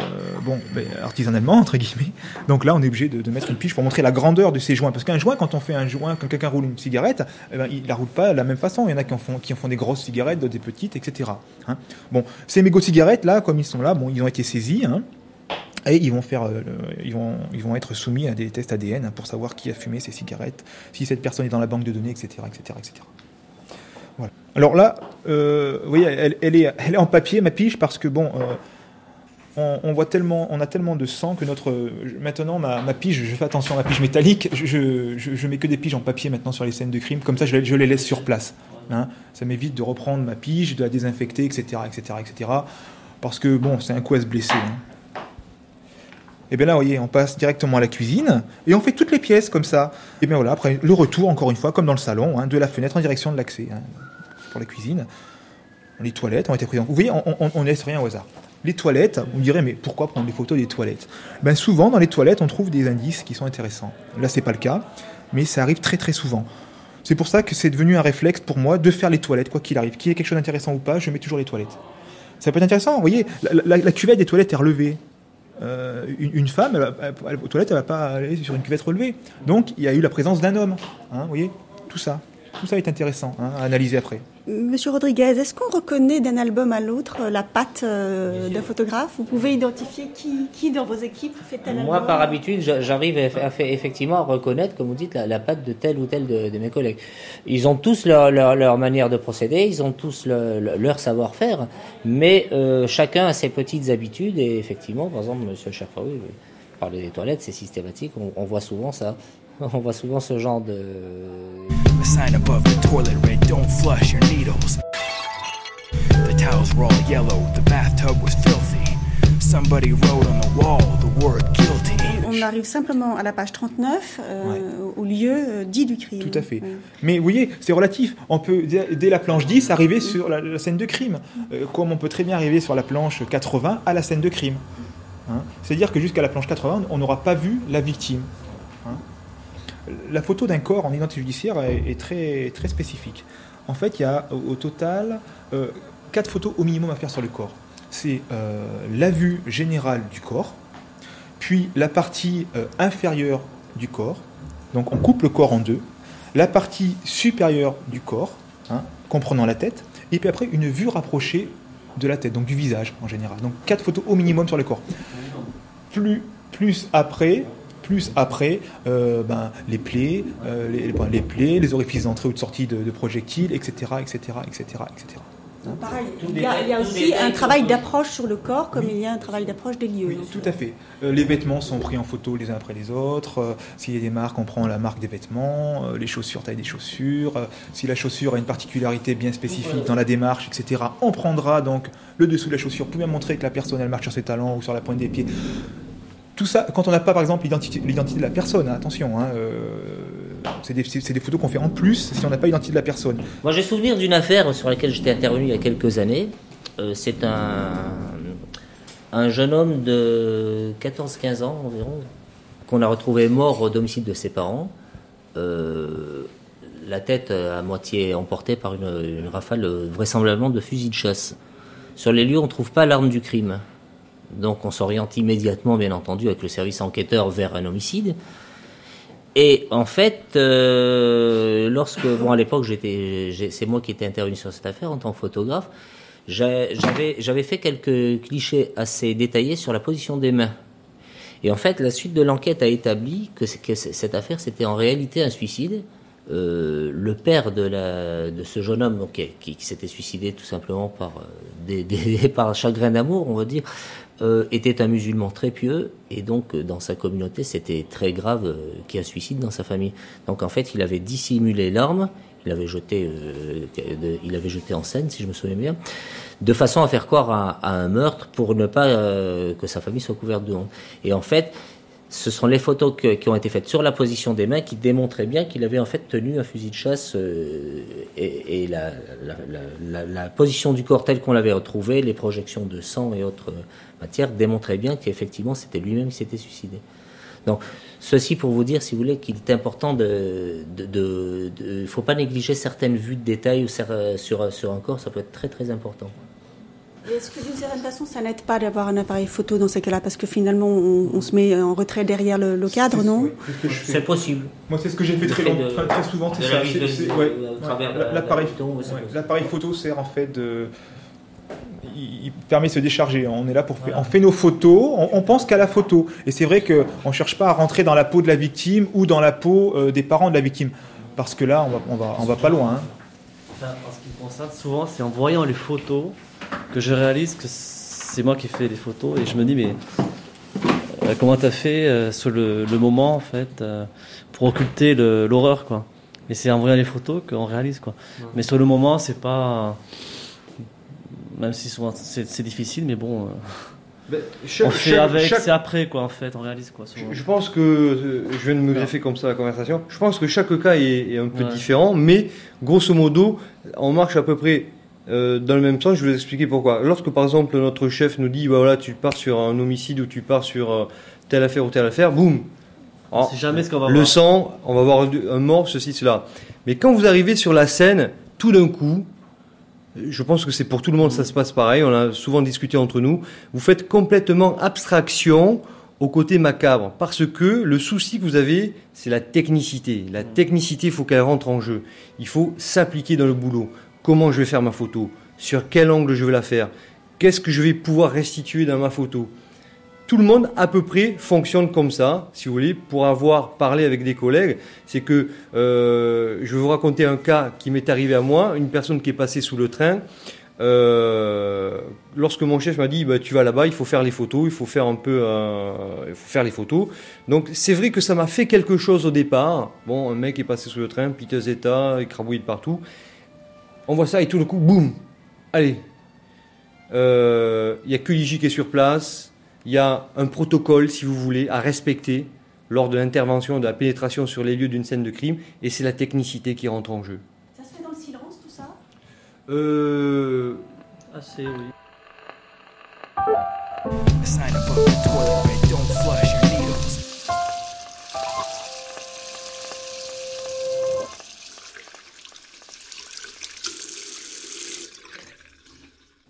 ben, artisanalement entre guillemets. Donc là, on est obligé de, mettre une piche pour montrer la grandeur de ces joints, parce qu'un joint, quand on fait un joint, quand quelqu'un roule une cigarette, eh ben, il la roule pas de la même façon. Il y en a qui en font, des grosses cigarettes, d'autres des petites, etc. hein. Bon, ces mégots cigarettes là, comme ils sont là, bon, ils ont été saisis. Hein, et ils vont, euh, ils vont être soumis à des tests ADN hein, pour savoir qui a fumé ces cigarettes, si cette personne est dans la banque de données, etc. etc., etc. Alors là, euh, voyez, elle, est, elle est en papier, ma piche, parce que bon, euh, on, voit tellement, on a tellement de sang que notre. Maintenant, ma, pige, je fais attention à ma pige métallique, je, je, mets que des piges en papier maintenant sur les scènes de crime, comme ça je, les- je les laisse sur place. hein. Ça m'évite de reprendre ma pige, de la désinfecter, etc. etc., etc. parce que bon, c'est un coup à se blesser. hein. Et bien là, vous voyez, on passe directement à la cuisine et on fait toutes les pièces comme ça. Et bien voilà, après le retour, encore une fois, comme dans le salon, hein, de la fenêtre en direction de l'accès hein, pour la cuisine. Les toilettes ont été prises Vous voyez, on, on laisse rien au hasard. Les toilettes, vous me direz, mais pourquoi prendre des photos des toilettes? Ben Souvent, dans les toilettes, on trouve des indices qui sont intéressants. Là, c'est pas le cas, mais ça arrive très très souvent. C'est pour ça que c'est devenu un réflexe pour moi de faire les toilettes, quoi qu'il arrive. Qu'il y ait quelque chose d'intéressant ou pas, je mets toujours les toilettes. Ça peut être intéressant, vous voyez, la, cuvette des toilettes est relevée. Euh, une, femme, elle- elle- aux toilettes, elle va pas aller sur une cuvette relevée. Donc, il y a eu la présence d'un homme. hein, vous voyez, tout ça. Tout ça est intéressant hein, à analyser après. Monsieur Rodriguez, est-ce qu'on reconnaît d'un album à l'autre euh, la patte euh, d'un photographe? Vous pouvez identifier qui, qui dans vos équipes fait tel Moi, album? par habitude, j'a- j'arrive effectivement à reconnaître, comme vous dites, la, la patte de tel ou tel de, de mes collègues. Ils ont tous leur, leur, leur manière de procéder, ils ont tous le- le- leur savoir-faire, mais euh, chacun a ses petites habitudes. Et effectivement, par exemple, Monsieur Cherfaoui, oui, parler des toilettes, c'est systématique. On, on voit souvent ça. On voit souvent ce genre de. A sign above the toilet read, Don't flush your needles. The towels were all yellow, the bathtub was filthy. Somebody wrote on the wall the word guilty. On arrive simplement à la page 39, euh, au lieu euh, dit du crime. Tout à fait. Ouais. Mais vous voyez, c'est relatif. On peut, dès dès la planche 10, arriver sur la, la scène de crime. Euh, comme on peut très bien arriver sur la planche 80 à la scène de crime. Hein. C'est-à-dire que jusqu'à la planche 80, on n'aura pas vu la victime. Hein. La photo d'un corps en identité judiciaire est, très, très spécifique. En fait, il y a au, au total euh, quatre photos au minimum à faire sur le corps. C'est euh, la vue générale du corps, puis la partie euh, inférieure du corps, donc on coupe le corps en deux, la partie supérieure du corps, hein, comprenant la tête, et puis après une vue rapprochée de la tête, donc du visage en général. Donc quatre photos au minimum sur le corps. Plus, plus après, plus après, euh, ben, les plaies, euh, les, ben, les plaies, les orifices d'entrée ou de sortie de, de projectiles, etc., etc., etc., etc. Pareil, il y a, il y a aussi un travail d'approche sur le corps, comme il y a un travail d'approche des lieux. Oui, tout à fait. Euh, les vêtements sont pris en photo les uns après les autres. Euh, S'il y a des marques, on prend la marque des vêtements. Euh, les chaussures, taille des chaussures. Si la chaussure a une particularité bien spécifique dans la démarche, etc., on prendra donc le dessous de la chaussure pour bien montrer que la personne elle marche sur ses talons ou sur la pointe des pieds. Tout ça, quand on n'a pas par exemple l'identité de la personne, hein, attention, hein, euh, C'est des, photos qu'on fait en plus si on n'a pas l'identité de la personne. Moi, j'ai souvenir d'une affaire sur laquelle j'étais intervenu il y a quelques années. Euh, c'est un, un jeune homme de 14-15 ans environ, qu'on a retrouvé mort au domicile de ses parents. Euh, la tête à moitié emportée par une, une rafale vraisemblablement de fusil de chasse. Sur les lieux, on ne trouve pas l'arme du crime. Donc on s'oriente immédiatement, bien entendu, avec le service enquêteur vers un homicide. Et en fait, euh, lorsque, bon, à l'époque, c'est moi qui étais intervenu sur cette affaire en tant que photographe, j'avais, fait quelques clichés assez détaillés sur la position des mains. Et en fait, la suite de l'enquête a établi que, cette affaire, c'était en réalité un suicide. Euh, le père de, ce jeune homme donc, qui, s'était suicidé tout simplement par, euh, des, par chagrin d'amour, on va dire, euh, était un musulman très pieux et donc euh, dans sa communauté c'était très grave euh, qu'il y ait un suicide dans sa famille. Donc en fait il avait dissimulé l'arme, il avait jeté, il avait jeté en scène si je me souviens bien, de façon à faire croire à, un meurtre pour ne pas que sa famille soit couverte de honte. Et en fait ce sont les photos qui ont été faites sur la position des mains qui démontraient bien qu'il avait en fait tenu un fusil de chasse et, la- la position du corps telle qu'on l'avait retrouvé, les projections de sang et autres euh, matières démontraient bien qu'effectivement c'était lui-même qui s'était suicidé. Donc ceci pour vous dire, si vous voulez, qu'il est important de, de, de- de- faut pas négliger certaines vues de détail ou cer- sur sur un corps, ça peut être très très important. Est-ce que d'une certaine façon, ça n'aide pas d'avoir un appareil photo dans ces cas-là? Parce que finalement, on, on se met en retrait derrière le, le cadre, non? C'est ce possible. Moi, c'est ce que j'ai fait très, de- enfin, très souvent. Ça. la ouais, la- L'appareil la photo, ouais, l'appareil photo sert en fait de. Il il permet de se décharger. On est là pour faire. On fait nos photos. On, on pense qu'à la photo. Et c'est vrai que on cherche pas à rentrer dans la peau de la victime ou dans la peau euh, des parents de la victime, parce que là, on va, on va, on va pas loin. hein. Enfin, en ce qui me concerne, souvent, c'est en voyant les photos que je réalise que c'est moi qui ai fait les photos et je me dis, mais euh, comment t'as fait euh, sur le, le moment, en fait, euh, pour occulter l'horreur, quoi. Et c'est en voyant les photos qu'on réalise, quoi. Ouais. Mais sur le moment, c'est pas. Même si souvent c'est difficile, mais bon. euh, Ben, chaque- on fait chaque- avec, chaque- c'est après, quoi, en fait, on réalise, quoi. souvent. Je, je pense que, euh, je viens de me greffer comme ça la conversation, je pense que chaque cas est, est un peu Ouais. différent, mais grosso modo, on marche à peu près euh, dans le même sens. Je vais vous expliquer pourquoi. Lorsque par exemple notre chef nous dit, bah, voilà, tu pars sur un homicide ou tu pars sur euh, telle affaire ou telle affaire, boum On sait jamais ce qu'on va Le voir. sang, on va voir un mort, ceci, cela. Mais quand vous arrivez sur la scène, tout d'un coup, je pense que c'est pour tout le monde, ça se passe pareil. On a souvent discuté entre nous. Vous faites complètement abstraction au côté macabre, parce que le souci que vous avez, c'est la technicité. La technicité, il faut qu'elle rentre en jeu. Il faut s'appliquer dans le boulot. Comment je vais faire ma photo? Sur quel angle je vais la faire? Qu'est-ce que je vais pouvoir restituer dans ma photo? Tout le monde à peu près fonctionne comme ça, si vous voulez, pour avoir parlé avec des collègues. C'est que euh, je vais vous raconter un cas qui m'est arrivé à moi, une personne qui est passée sous le train. Euh, lorsque mon chef m'a dit bah, tu vas là-bas, il faut faire les photos, il faut faire un peu, euh, il faut faire les photos. Donc c'est vrai que ça m'a fait quelque chose au départ. Bon, un mec est passé sous le train, piteux état, écrabouillé de partout. On voit ça et tout d'un coup, boum, allez. Euh, Il y a que l'IJ qui est sur place. Il y a un protocole, si vous voulez, à respecter lors de l'intervention, de la pénétration sur les lieux d'une scène de crime, et c'est la technicité qui rentre en jeu. Ça se fait dans le silence, tout ça? Euh, Assez, oui. A sign above the toilet bed, don't flush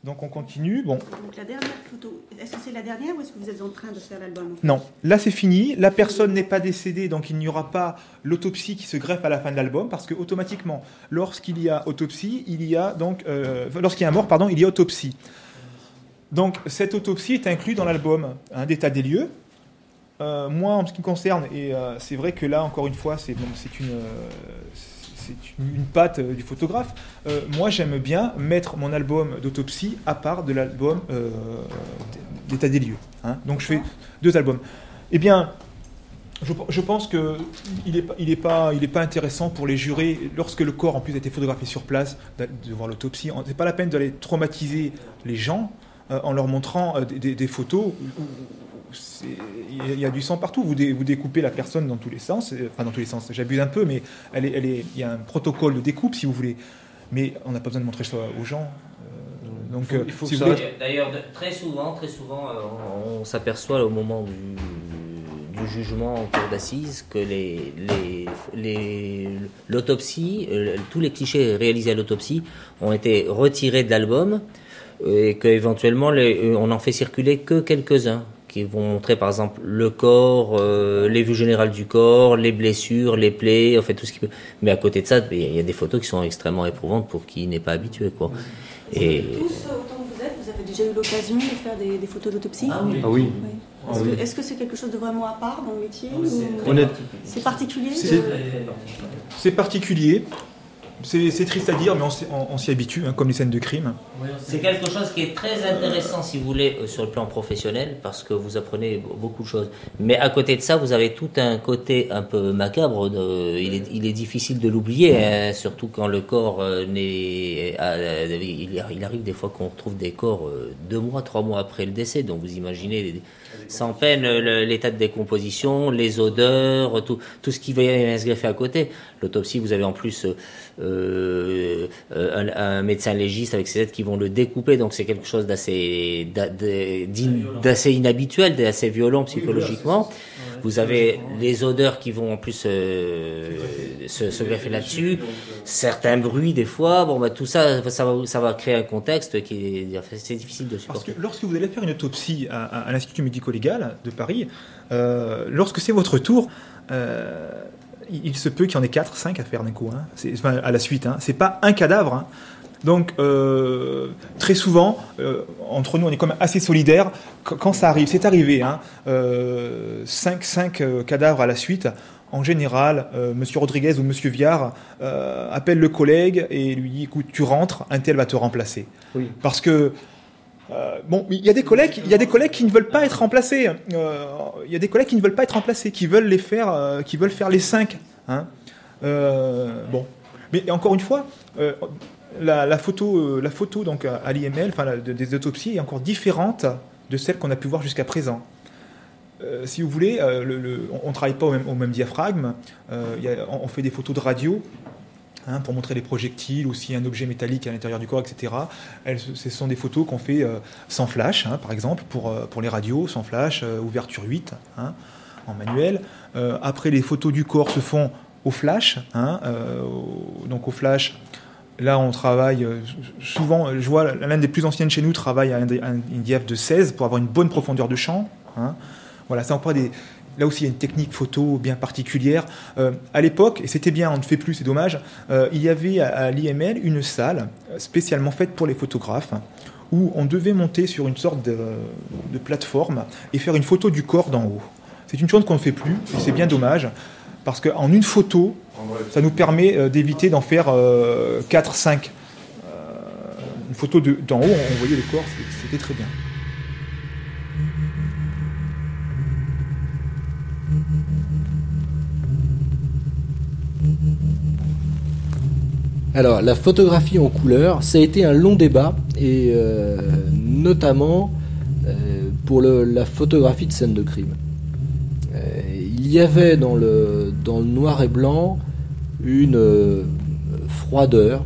Donc on continue. Bon, Donc la dernière photo, est-ce que c'est la dernière ou est-ce que vous êtes en train de faire l'album Non, là c'est fini. La personne n'est pas décédée, donc il n'y aura pas l'autopsie qui se greffe à la fin de l'album, parce que automatiquement, lorsqu'il y a autopsie, il y a donc, euh, lorsqu'il y a un mort, pardon, il y a autopsie. Donc cette autopsie est inclue dans l'album, un d'état des lieux. Euh, moi, en ce qui me concerne, et euh, c'est vrai que là, encore une fois, c'est bon, une, une, patte euh, du photographe. Euh, moi, j'aime bien mettre mon album d'autopsie à part de l'album euh, d'état des lieux. hein. Donc, je fais deux albums. Eh bien, je, je pense que il est, pas- il est pas, il est pas intéressant pour les jurés lorsque le corps en plus a été photographié sur place de voir l'autopsie. C'est pas la peine d'aller traumatiser les gens en leur montrant des, des- des photos il y a du sang partout. Vous, dé- vous découpez la personne dans tous les sens. euh, Enfin, dans tous les sens, j'abuse un peu, mais elle est, elle est, il y a un protocole de découpe, si vous voulez. Mais on n'a pas besoin de montrer ça aux gens. Euh, donc, euh, si vous voulez- D'ailleurs, très souvent, très souvent, euh, on, on s'aperçoit au moment du, du jugement en cour d'assises que les, les, les- l'autopsie, euh, tous les clichés réalisés à l'autopsie ont été retirés de l'album et qu'éventuellement euh, on en fait circuler que quelques-uns qui vont montrer par exemple le corps, euh, les vues générales du corps, les blessures, les plaies, en fait tout ce qui peut. Mais à côté de ça, il y a des photos qui sont extrêmement éprouvantes pour qui n'est pas habitué, quoi. Et Tous, euh, autant que vous êtes, vous avez déjà eu l'occasion de faire des, des photos d'autopsie Ah oui. Ah oui. Est-ce Ah oui. que est-ce que c'est quelque chose de vraiment à part dans le métier ou- Honnête- C'est particulier C'est- de- C'est particulier. C'est triste à dire, mais on s'y- habitue, hein, comme les scènes de crime. C'est quelque chose qui est très intéressant, si vous voulez, euh, sur le plan professionnel, parce que vous apprenez be- beaucoup de choses. Mais à côté de ça, vous avez tout un côté un peu macabre. il, est, il est difficile de l'oublier, hein, surtout quand le corps euh, n'est. euh, il, arrive des fois qu'on retrouve des corps euh, deux mois, trois mois après le décès. Donc vous imaginez sans peine l'état de décomposition, les odeurs, tout, tout ce qui va se greffer à côté. L'autopsie, vous avez en plus euh, euh, un, un médecin légiste avec ses aides qui vont le découper, donc c'est quelque chose d'assez d'assez inhabituel, d'assez violent psychologiquement. Vous avez les odeurs qui vont en plus euh, se, se greffer là-dessus, certains bruits des fois. Bon, bah, tout ça, ça va, ça va créer un contexte qui est c'est difficile de Parce supporter. que lorsque vous allez faire une autopsie à, à- à l'Institut médico-légal de Paris, euh, lorsque c'est votre tour, euh, il, se peut qu'il y en ait 4, 5 à faire d'un coup, hein. C'est- enfin, à la suite. Hein. C'est pas un cadavre. hein. Donc, euh, très souvent, euh, entre nous, on est quand même assez solidaires quand, ça arrive. C'est arrivé, hein, 5, cadavres à la suite. En général, euh, Monsieur Rodriguez ou Monsieur Viard euh, appelle le collègue et lui dit écoute, tu rentres, un tel va te remplacer. Oui. Parce que euh, bon, il y a des collègues, il y a des collègues qui ne veulent pas être remplacés. Euh, Il y a des collègues qui ne veulent pas être remplacés, qui veulent les faire, euh, qui veulent faire les cinq. Hein. Euh, bon, mais encore une fois, euh, la, la photo, euh, la photo donc à, l'IML, enfin des autopsies est encore différente de celle qu'on a pu voir jusqu'à présent. Euh, si vous voulez, euh, le- le- on ne travaille pas au même, au même diaphragme. Euh, y a- on fait des photos de radio hein, pour montrer les projectiles ou s'il y a un objet métallique à l'intérieur du corps, etc. Ce sont des photos qu'on fait euh, sans flash, hein, par exemple, pour, euh, pour les radios, sans flash, euh, ouverture 8, hein, en manuel. Après, les photos du corps se font au flash. donc au flash, là, on travaille souvent, je vois l'un des plus anciennes chez nous travaille à un, un- une diaph de 16 pour avoir une bonne profondeur de champ. Voilà, ça emploie des. Là aussi, il y a une technique photo bien particulière. Euh, à l'époque, et c'était bien, on ne fait plus, c'est dommage, euh, il y avait à, l'IML une salle spécialement faite pour les photographes où on devait monter sur une sorte de, plateforme et faire une photo du corps d'en haut. C'est une chose qu'on ne fait plus, et c'est bien dommage, parce qu'en une photo, ça nous permet euh, d'éviter d'en faire 4, 5. une photo de- d'en haut, on voyait le corps, c'était très bien. Alors, la photographie en couleur, ça a été un long débat, et euh, notamment euh, pour la photographie de scène de crime. Euh, il y avait dans le, dans le noir et blanc une froideur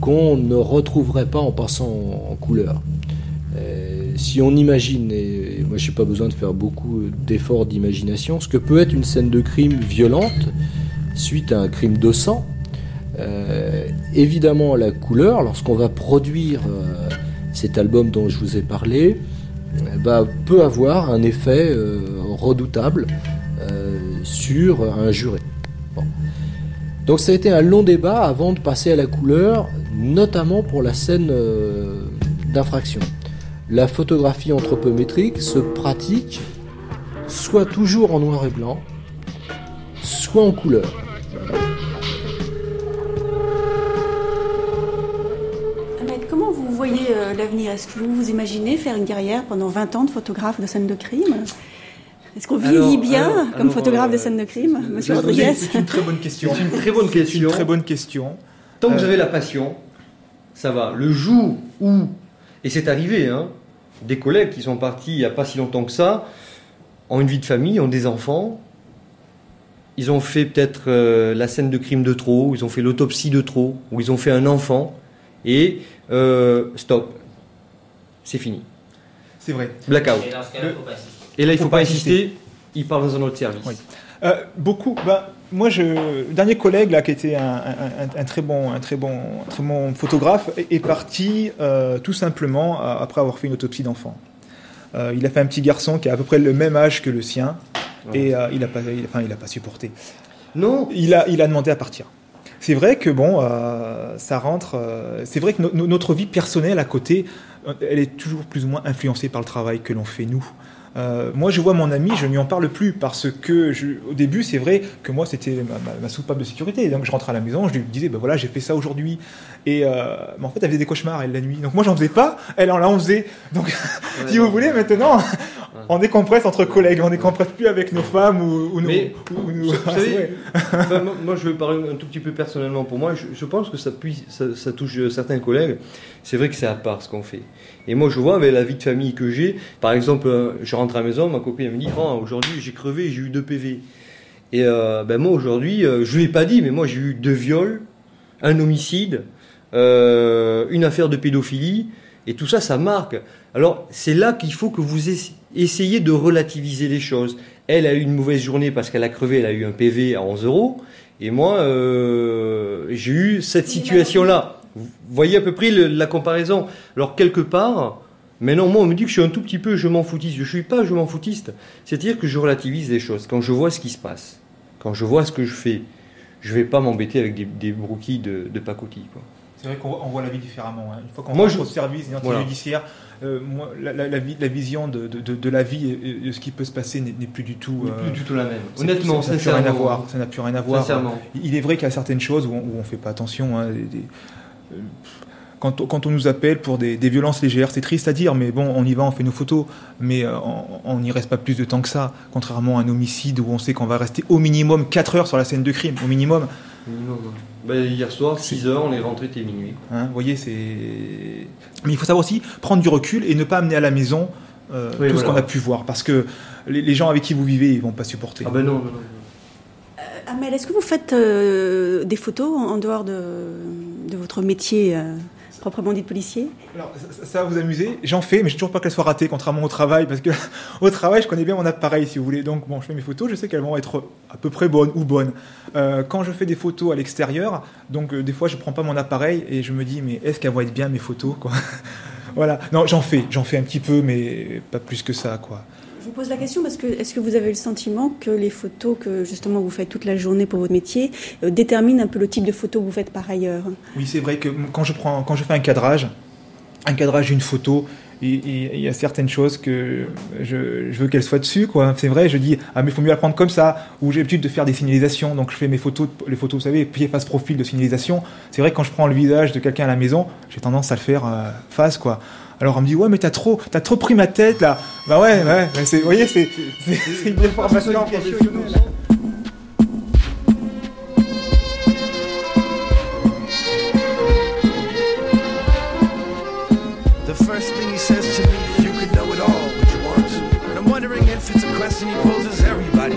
qu'on ne retrouverait pas en passant en, couleur. Si on imagine, et moi j'ai pas besoin de faire beaucoup d'efforts d'imagination, ce que peut être une scène de crime violente suite à un crime de sang, évidemment, la couleur, lorsqu'on va produire euh, cet album dont je vous ai parlé, euh, bah, peut avoir un effet euh, redoutable euh, sur un juré. Donc ça a été un long débat avant de passer à la couleur, notamment pour la scène euh, d'infraction. La photographie anthropométrique se pratique soit toujours en noir et blanc, soit en couleur. Est-ce que vous vous imaginez faire une carrière pendant 20 ans de photographe de scènes de crime? Est-ce qu'on vieillit Alors, bien alors, comme alors, photographe de euh, scènes de crime, Monsieur C'est- Rodriguez? C'est une très bonne question. C'est une très bonne question. une très bonne question. Tant que Euh, vous avez la passion, ça va. Le jour où, et c'est arrivé, hein, des collègues qui sont partis il n'y a pas si longtemps que ça, ont une vie de famille, ont des enfants. Ils ont fait peut-être euh, la scène de crime de trop, ils ont fait l'autopsie de trop, ou ils ont fait un enfant, et euh, stop. C'est fini. C'est vrai. Blackout. Et dans ce cas-là, faut pas insister. Et là, il ne faut, Faut pas pas insister, insister. il part dans un autre service. Euh, beaucoup. Bah, moi, je, le dernier collègue là, qui était un, un- un- un très bon, un très bon, un très bon photographe, est, est parti euh, tout simplement euh, après avoir fait une autopsie d'enfant. Euh, il a fait un petit garçon qui a à peu près le même âge que le sien, et euh, il a pas, il, enfin, il a pas supporté. Non. Il a, il a demandé à partir. C'est vrai que bon, euh, ça rentre. euh, c'est vrai que no- no- notre vie personnelle à côté, euh, elle est toujours plus ou moins influencée par le travail que l'on fait nous. Euh, moi, je vois mon ami, je ne lui en parle plus parce que je- au début, c'est vrai que moi, c'était ma, ma- ma soupape de sécurité. Donc, je rentrais à la maison, je lui disais, ben voilà, j'ai fait ça aujourd'hui. Et euh, mais en fait, elle faisait des cauchemars elle la nuit. Donc moi, j'en faisais pas, elle en, en faisait. Donc, si vous voulez, maintenant, on décompresse entre collègues, on décompresse plus avec nos femmes ou, ou nos. Mais, ou- ou nos- Vous savez, Ouais. enfin, moi, je vais parler un tout petit peu personnellement pour moi. Je, je pense que ça, puisse, ça, ça touche certains collègues. C'est vrai que c'est à part ce qu'on fait. Et moi, je vois avec la vie de famille que j'ai, par exemple, euh, je rentre à la maison, ma copine elle me dit Oh, aujourd'hui j'ai crevé, j'ai eu deux PV. Et euh, ben moi, aujourd'hui, euh, je ne l'ai pas dit, mais moi j'ai eu deux viols, un homicide, euh, une affaire de pédophilie, et tout ça, ça marque. Alors, c'est là qu'il faut que vous essa- essayez de relativiser les choses. Elle a eu une mauvaise journée parce qu'elle a crevé, elle a eu un PV à 11 euros. Et moi, j'ai eu cette situation-là. Vous voyez à peu près le- la comparaison. Alors, quelque part, maintenant, moi, on me dit que je suis un tout petit peu je m'en foutiste. Je ne suis pas je m'en foutiste. C'est-à-dire que je relativise les choses. Quand je vois ce qui se passe, quand je vois ce que je fais, je ne vais pas m'embêter avec des, des broquilles de, de pacotille. Quoi. C'est vrai qu'on on voit la vie différemment. hein. Une fois qu'on Moi, rentre je- au service Voilà. judiciaire, euh, moi, la, la- la vi- la vision de, de- la vie et de ce qui peut se passer n'est n'est plus du tout. N'est euh, plus du tout la même. c'est- Honnêtement, ça n'a plus rien à voir. Ça n'a plus rien à voir. Sincèrement. Il est vrai qu'il y a certaines choses où on, ne fait pas attention. hein, des- des- euh, quand, on- quand on nous appelle pour des, des violences légères, c'est triste à dire, mais bon, on y va, on fait nos photos, mais euh, on- n'y reste pas plus de temps que ça, contrairement à un homicide où on sait qu'on va rester au minimum 4 heures sur la scène de crime, au minimum. Minimum. Ben, hier soir, 6 heures, on est rentré, t'es minuit. Hein, vous voyez, c'est. Mais il faut savoir aussi prendre du recul et ne pas amener à la maison euh, Oui, tout ce qu'on a pu voir, parce que les, les gens avec qui vous vivez, ils vont pas supporter. Ah ben non, non, non. Amel, est-ce que vous faites euh, des photos en, dehors de, votre métier euh, proprement dit policier? Alors, ça, va vous amuser. J'en fais, mais j'ai toujours pas qu'elles soient ratées, contrairement au travail, parce que au travail, je connais bien mon appareil, si vous voulez. Donc, bon, je fais mes photos, je sais qu'elles vont être à peu près bonnes ou bonnes. Euh, quand je fais des photos à l'extérieur, donc des fois, je prends pas mon appareil et je me dis, mais est-ce qu'elles vont être bien mes photos, Voilà. Non, j'en fais, j'en fais un petit peu, mais pas plus que ça, quoi. Je vous pose la question parce que est-ce que vous avez le sentiment que les photos que justement vous faites toute la journée pour votre métier euh, déterminent un peu le type de photos que vous faites par ailleurs? Oui, c'est vrai que quand je prends, quand je fais un cadrage, un cadrage d'une photo, il y a certaines choses que je, veux qu'elles soient dessus. C'est vrai, je dis ah mais il faut mieux la prendre comme ça. Ou j'ai l'habitude de faire des signalisations, donc je fais mes photos, les photos, vous savez, pied face profil de signalisation. C'est vrai que quand je prends le visage de quelqu'un à la maison, j'ai tendance à le faire euh, face, quoi. Alors on me dit ouais mais t'as trop, t'as trop pris ma tête là. Bah ouais, ouais, mais c'est, vous voyez, c'est, c'est, c'est une déformation professionnelle. The first thing he says to me You could know it all, would you want to? And I'm wondering if it's a question he poses everybody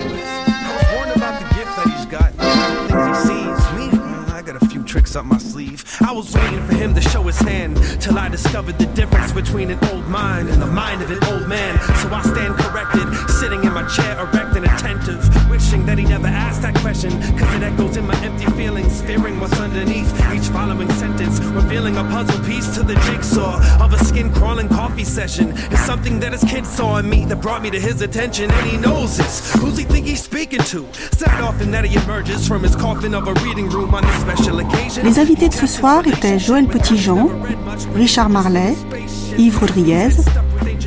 tricks up my sleeve. I was waiting for him to show his hand till I discovered the difference between an old mind and the mind of an old man. So I stand corrected, sitting in my chair, erect and attentive, wishing that he never asked that question, cause it echoes in my empty feelings, fearing what's underneath each following sentence, revealing a puzzle piece to the jigsaw of a skin crawling coffee session. It's something that his kid saw in me that brought me to his attention, and he knows this. Who's he think he's speaking to? Said often that he emerges from his coffin of a reading room on this special occasion. Les invités de ce soir étaient Joël Petitjean, Richard Marlet, Yves Rodriguez,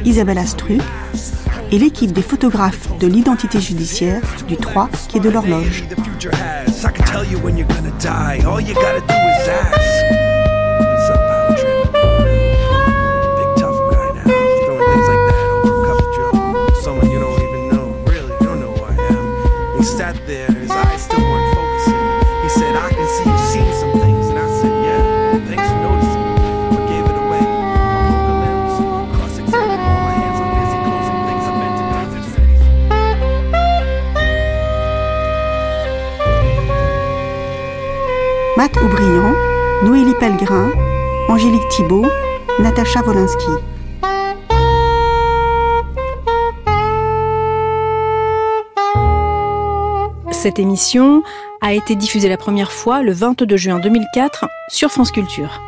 Isabelle Astruc et l'équipe des photographes de l'identité judiciaire du 3 qui est de l'horloge. Oubrian, Noélie Pellegrin, Angélique Thibault, Natacha Wolinski. Cette émission a été diffusée la première fois le 22 juin 2004 sur France Culture.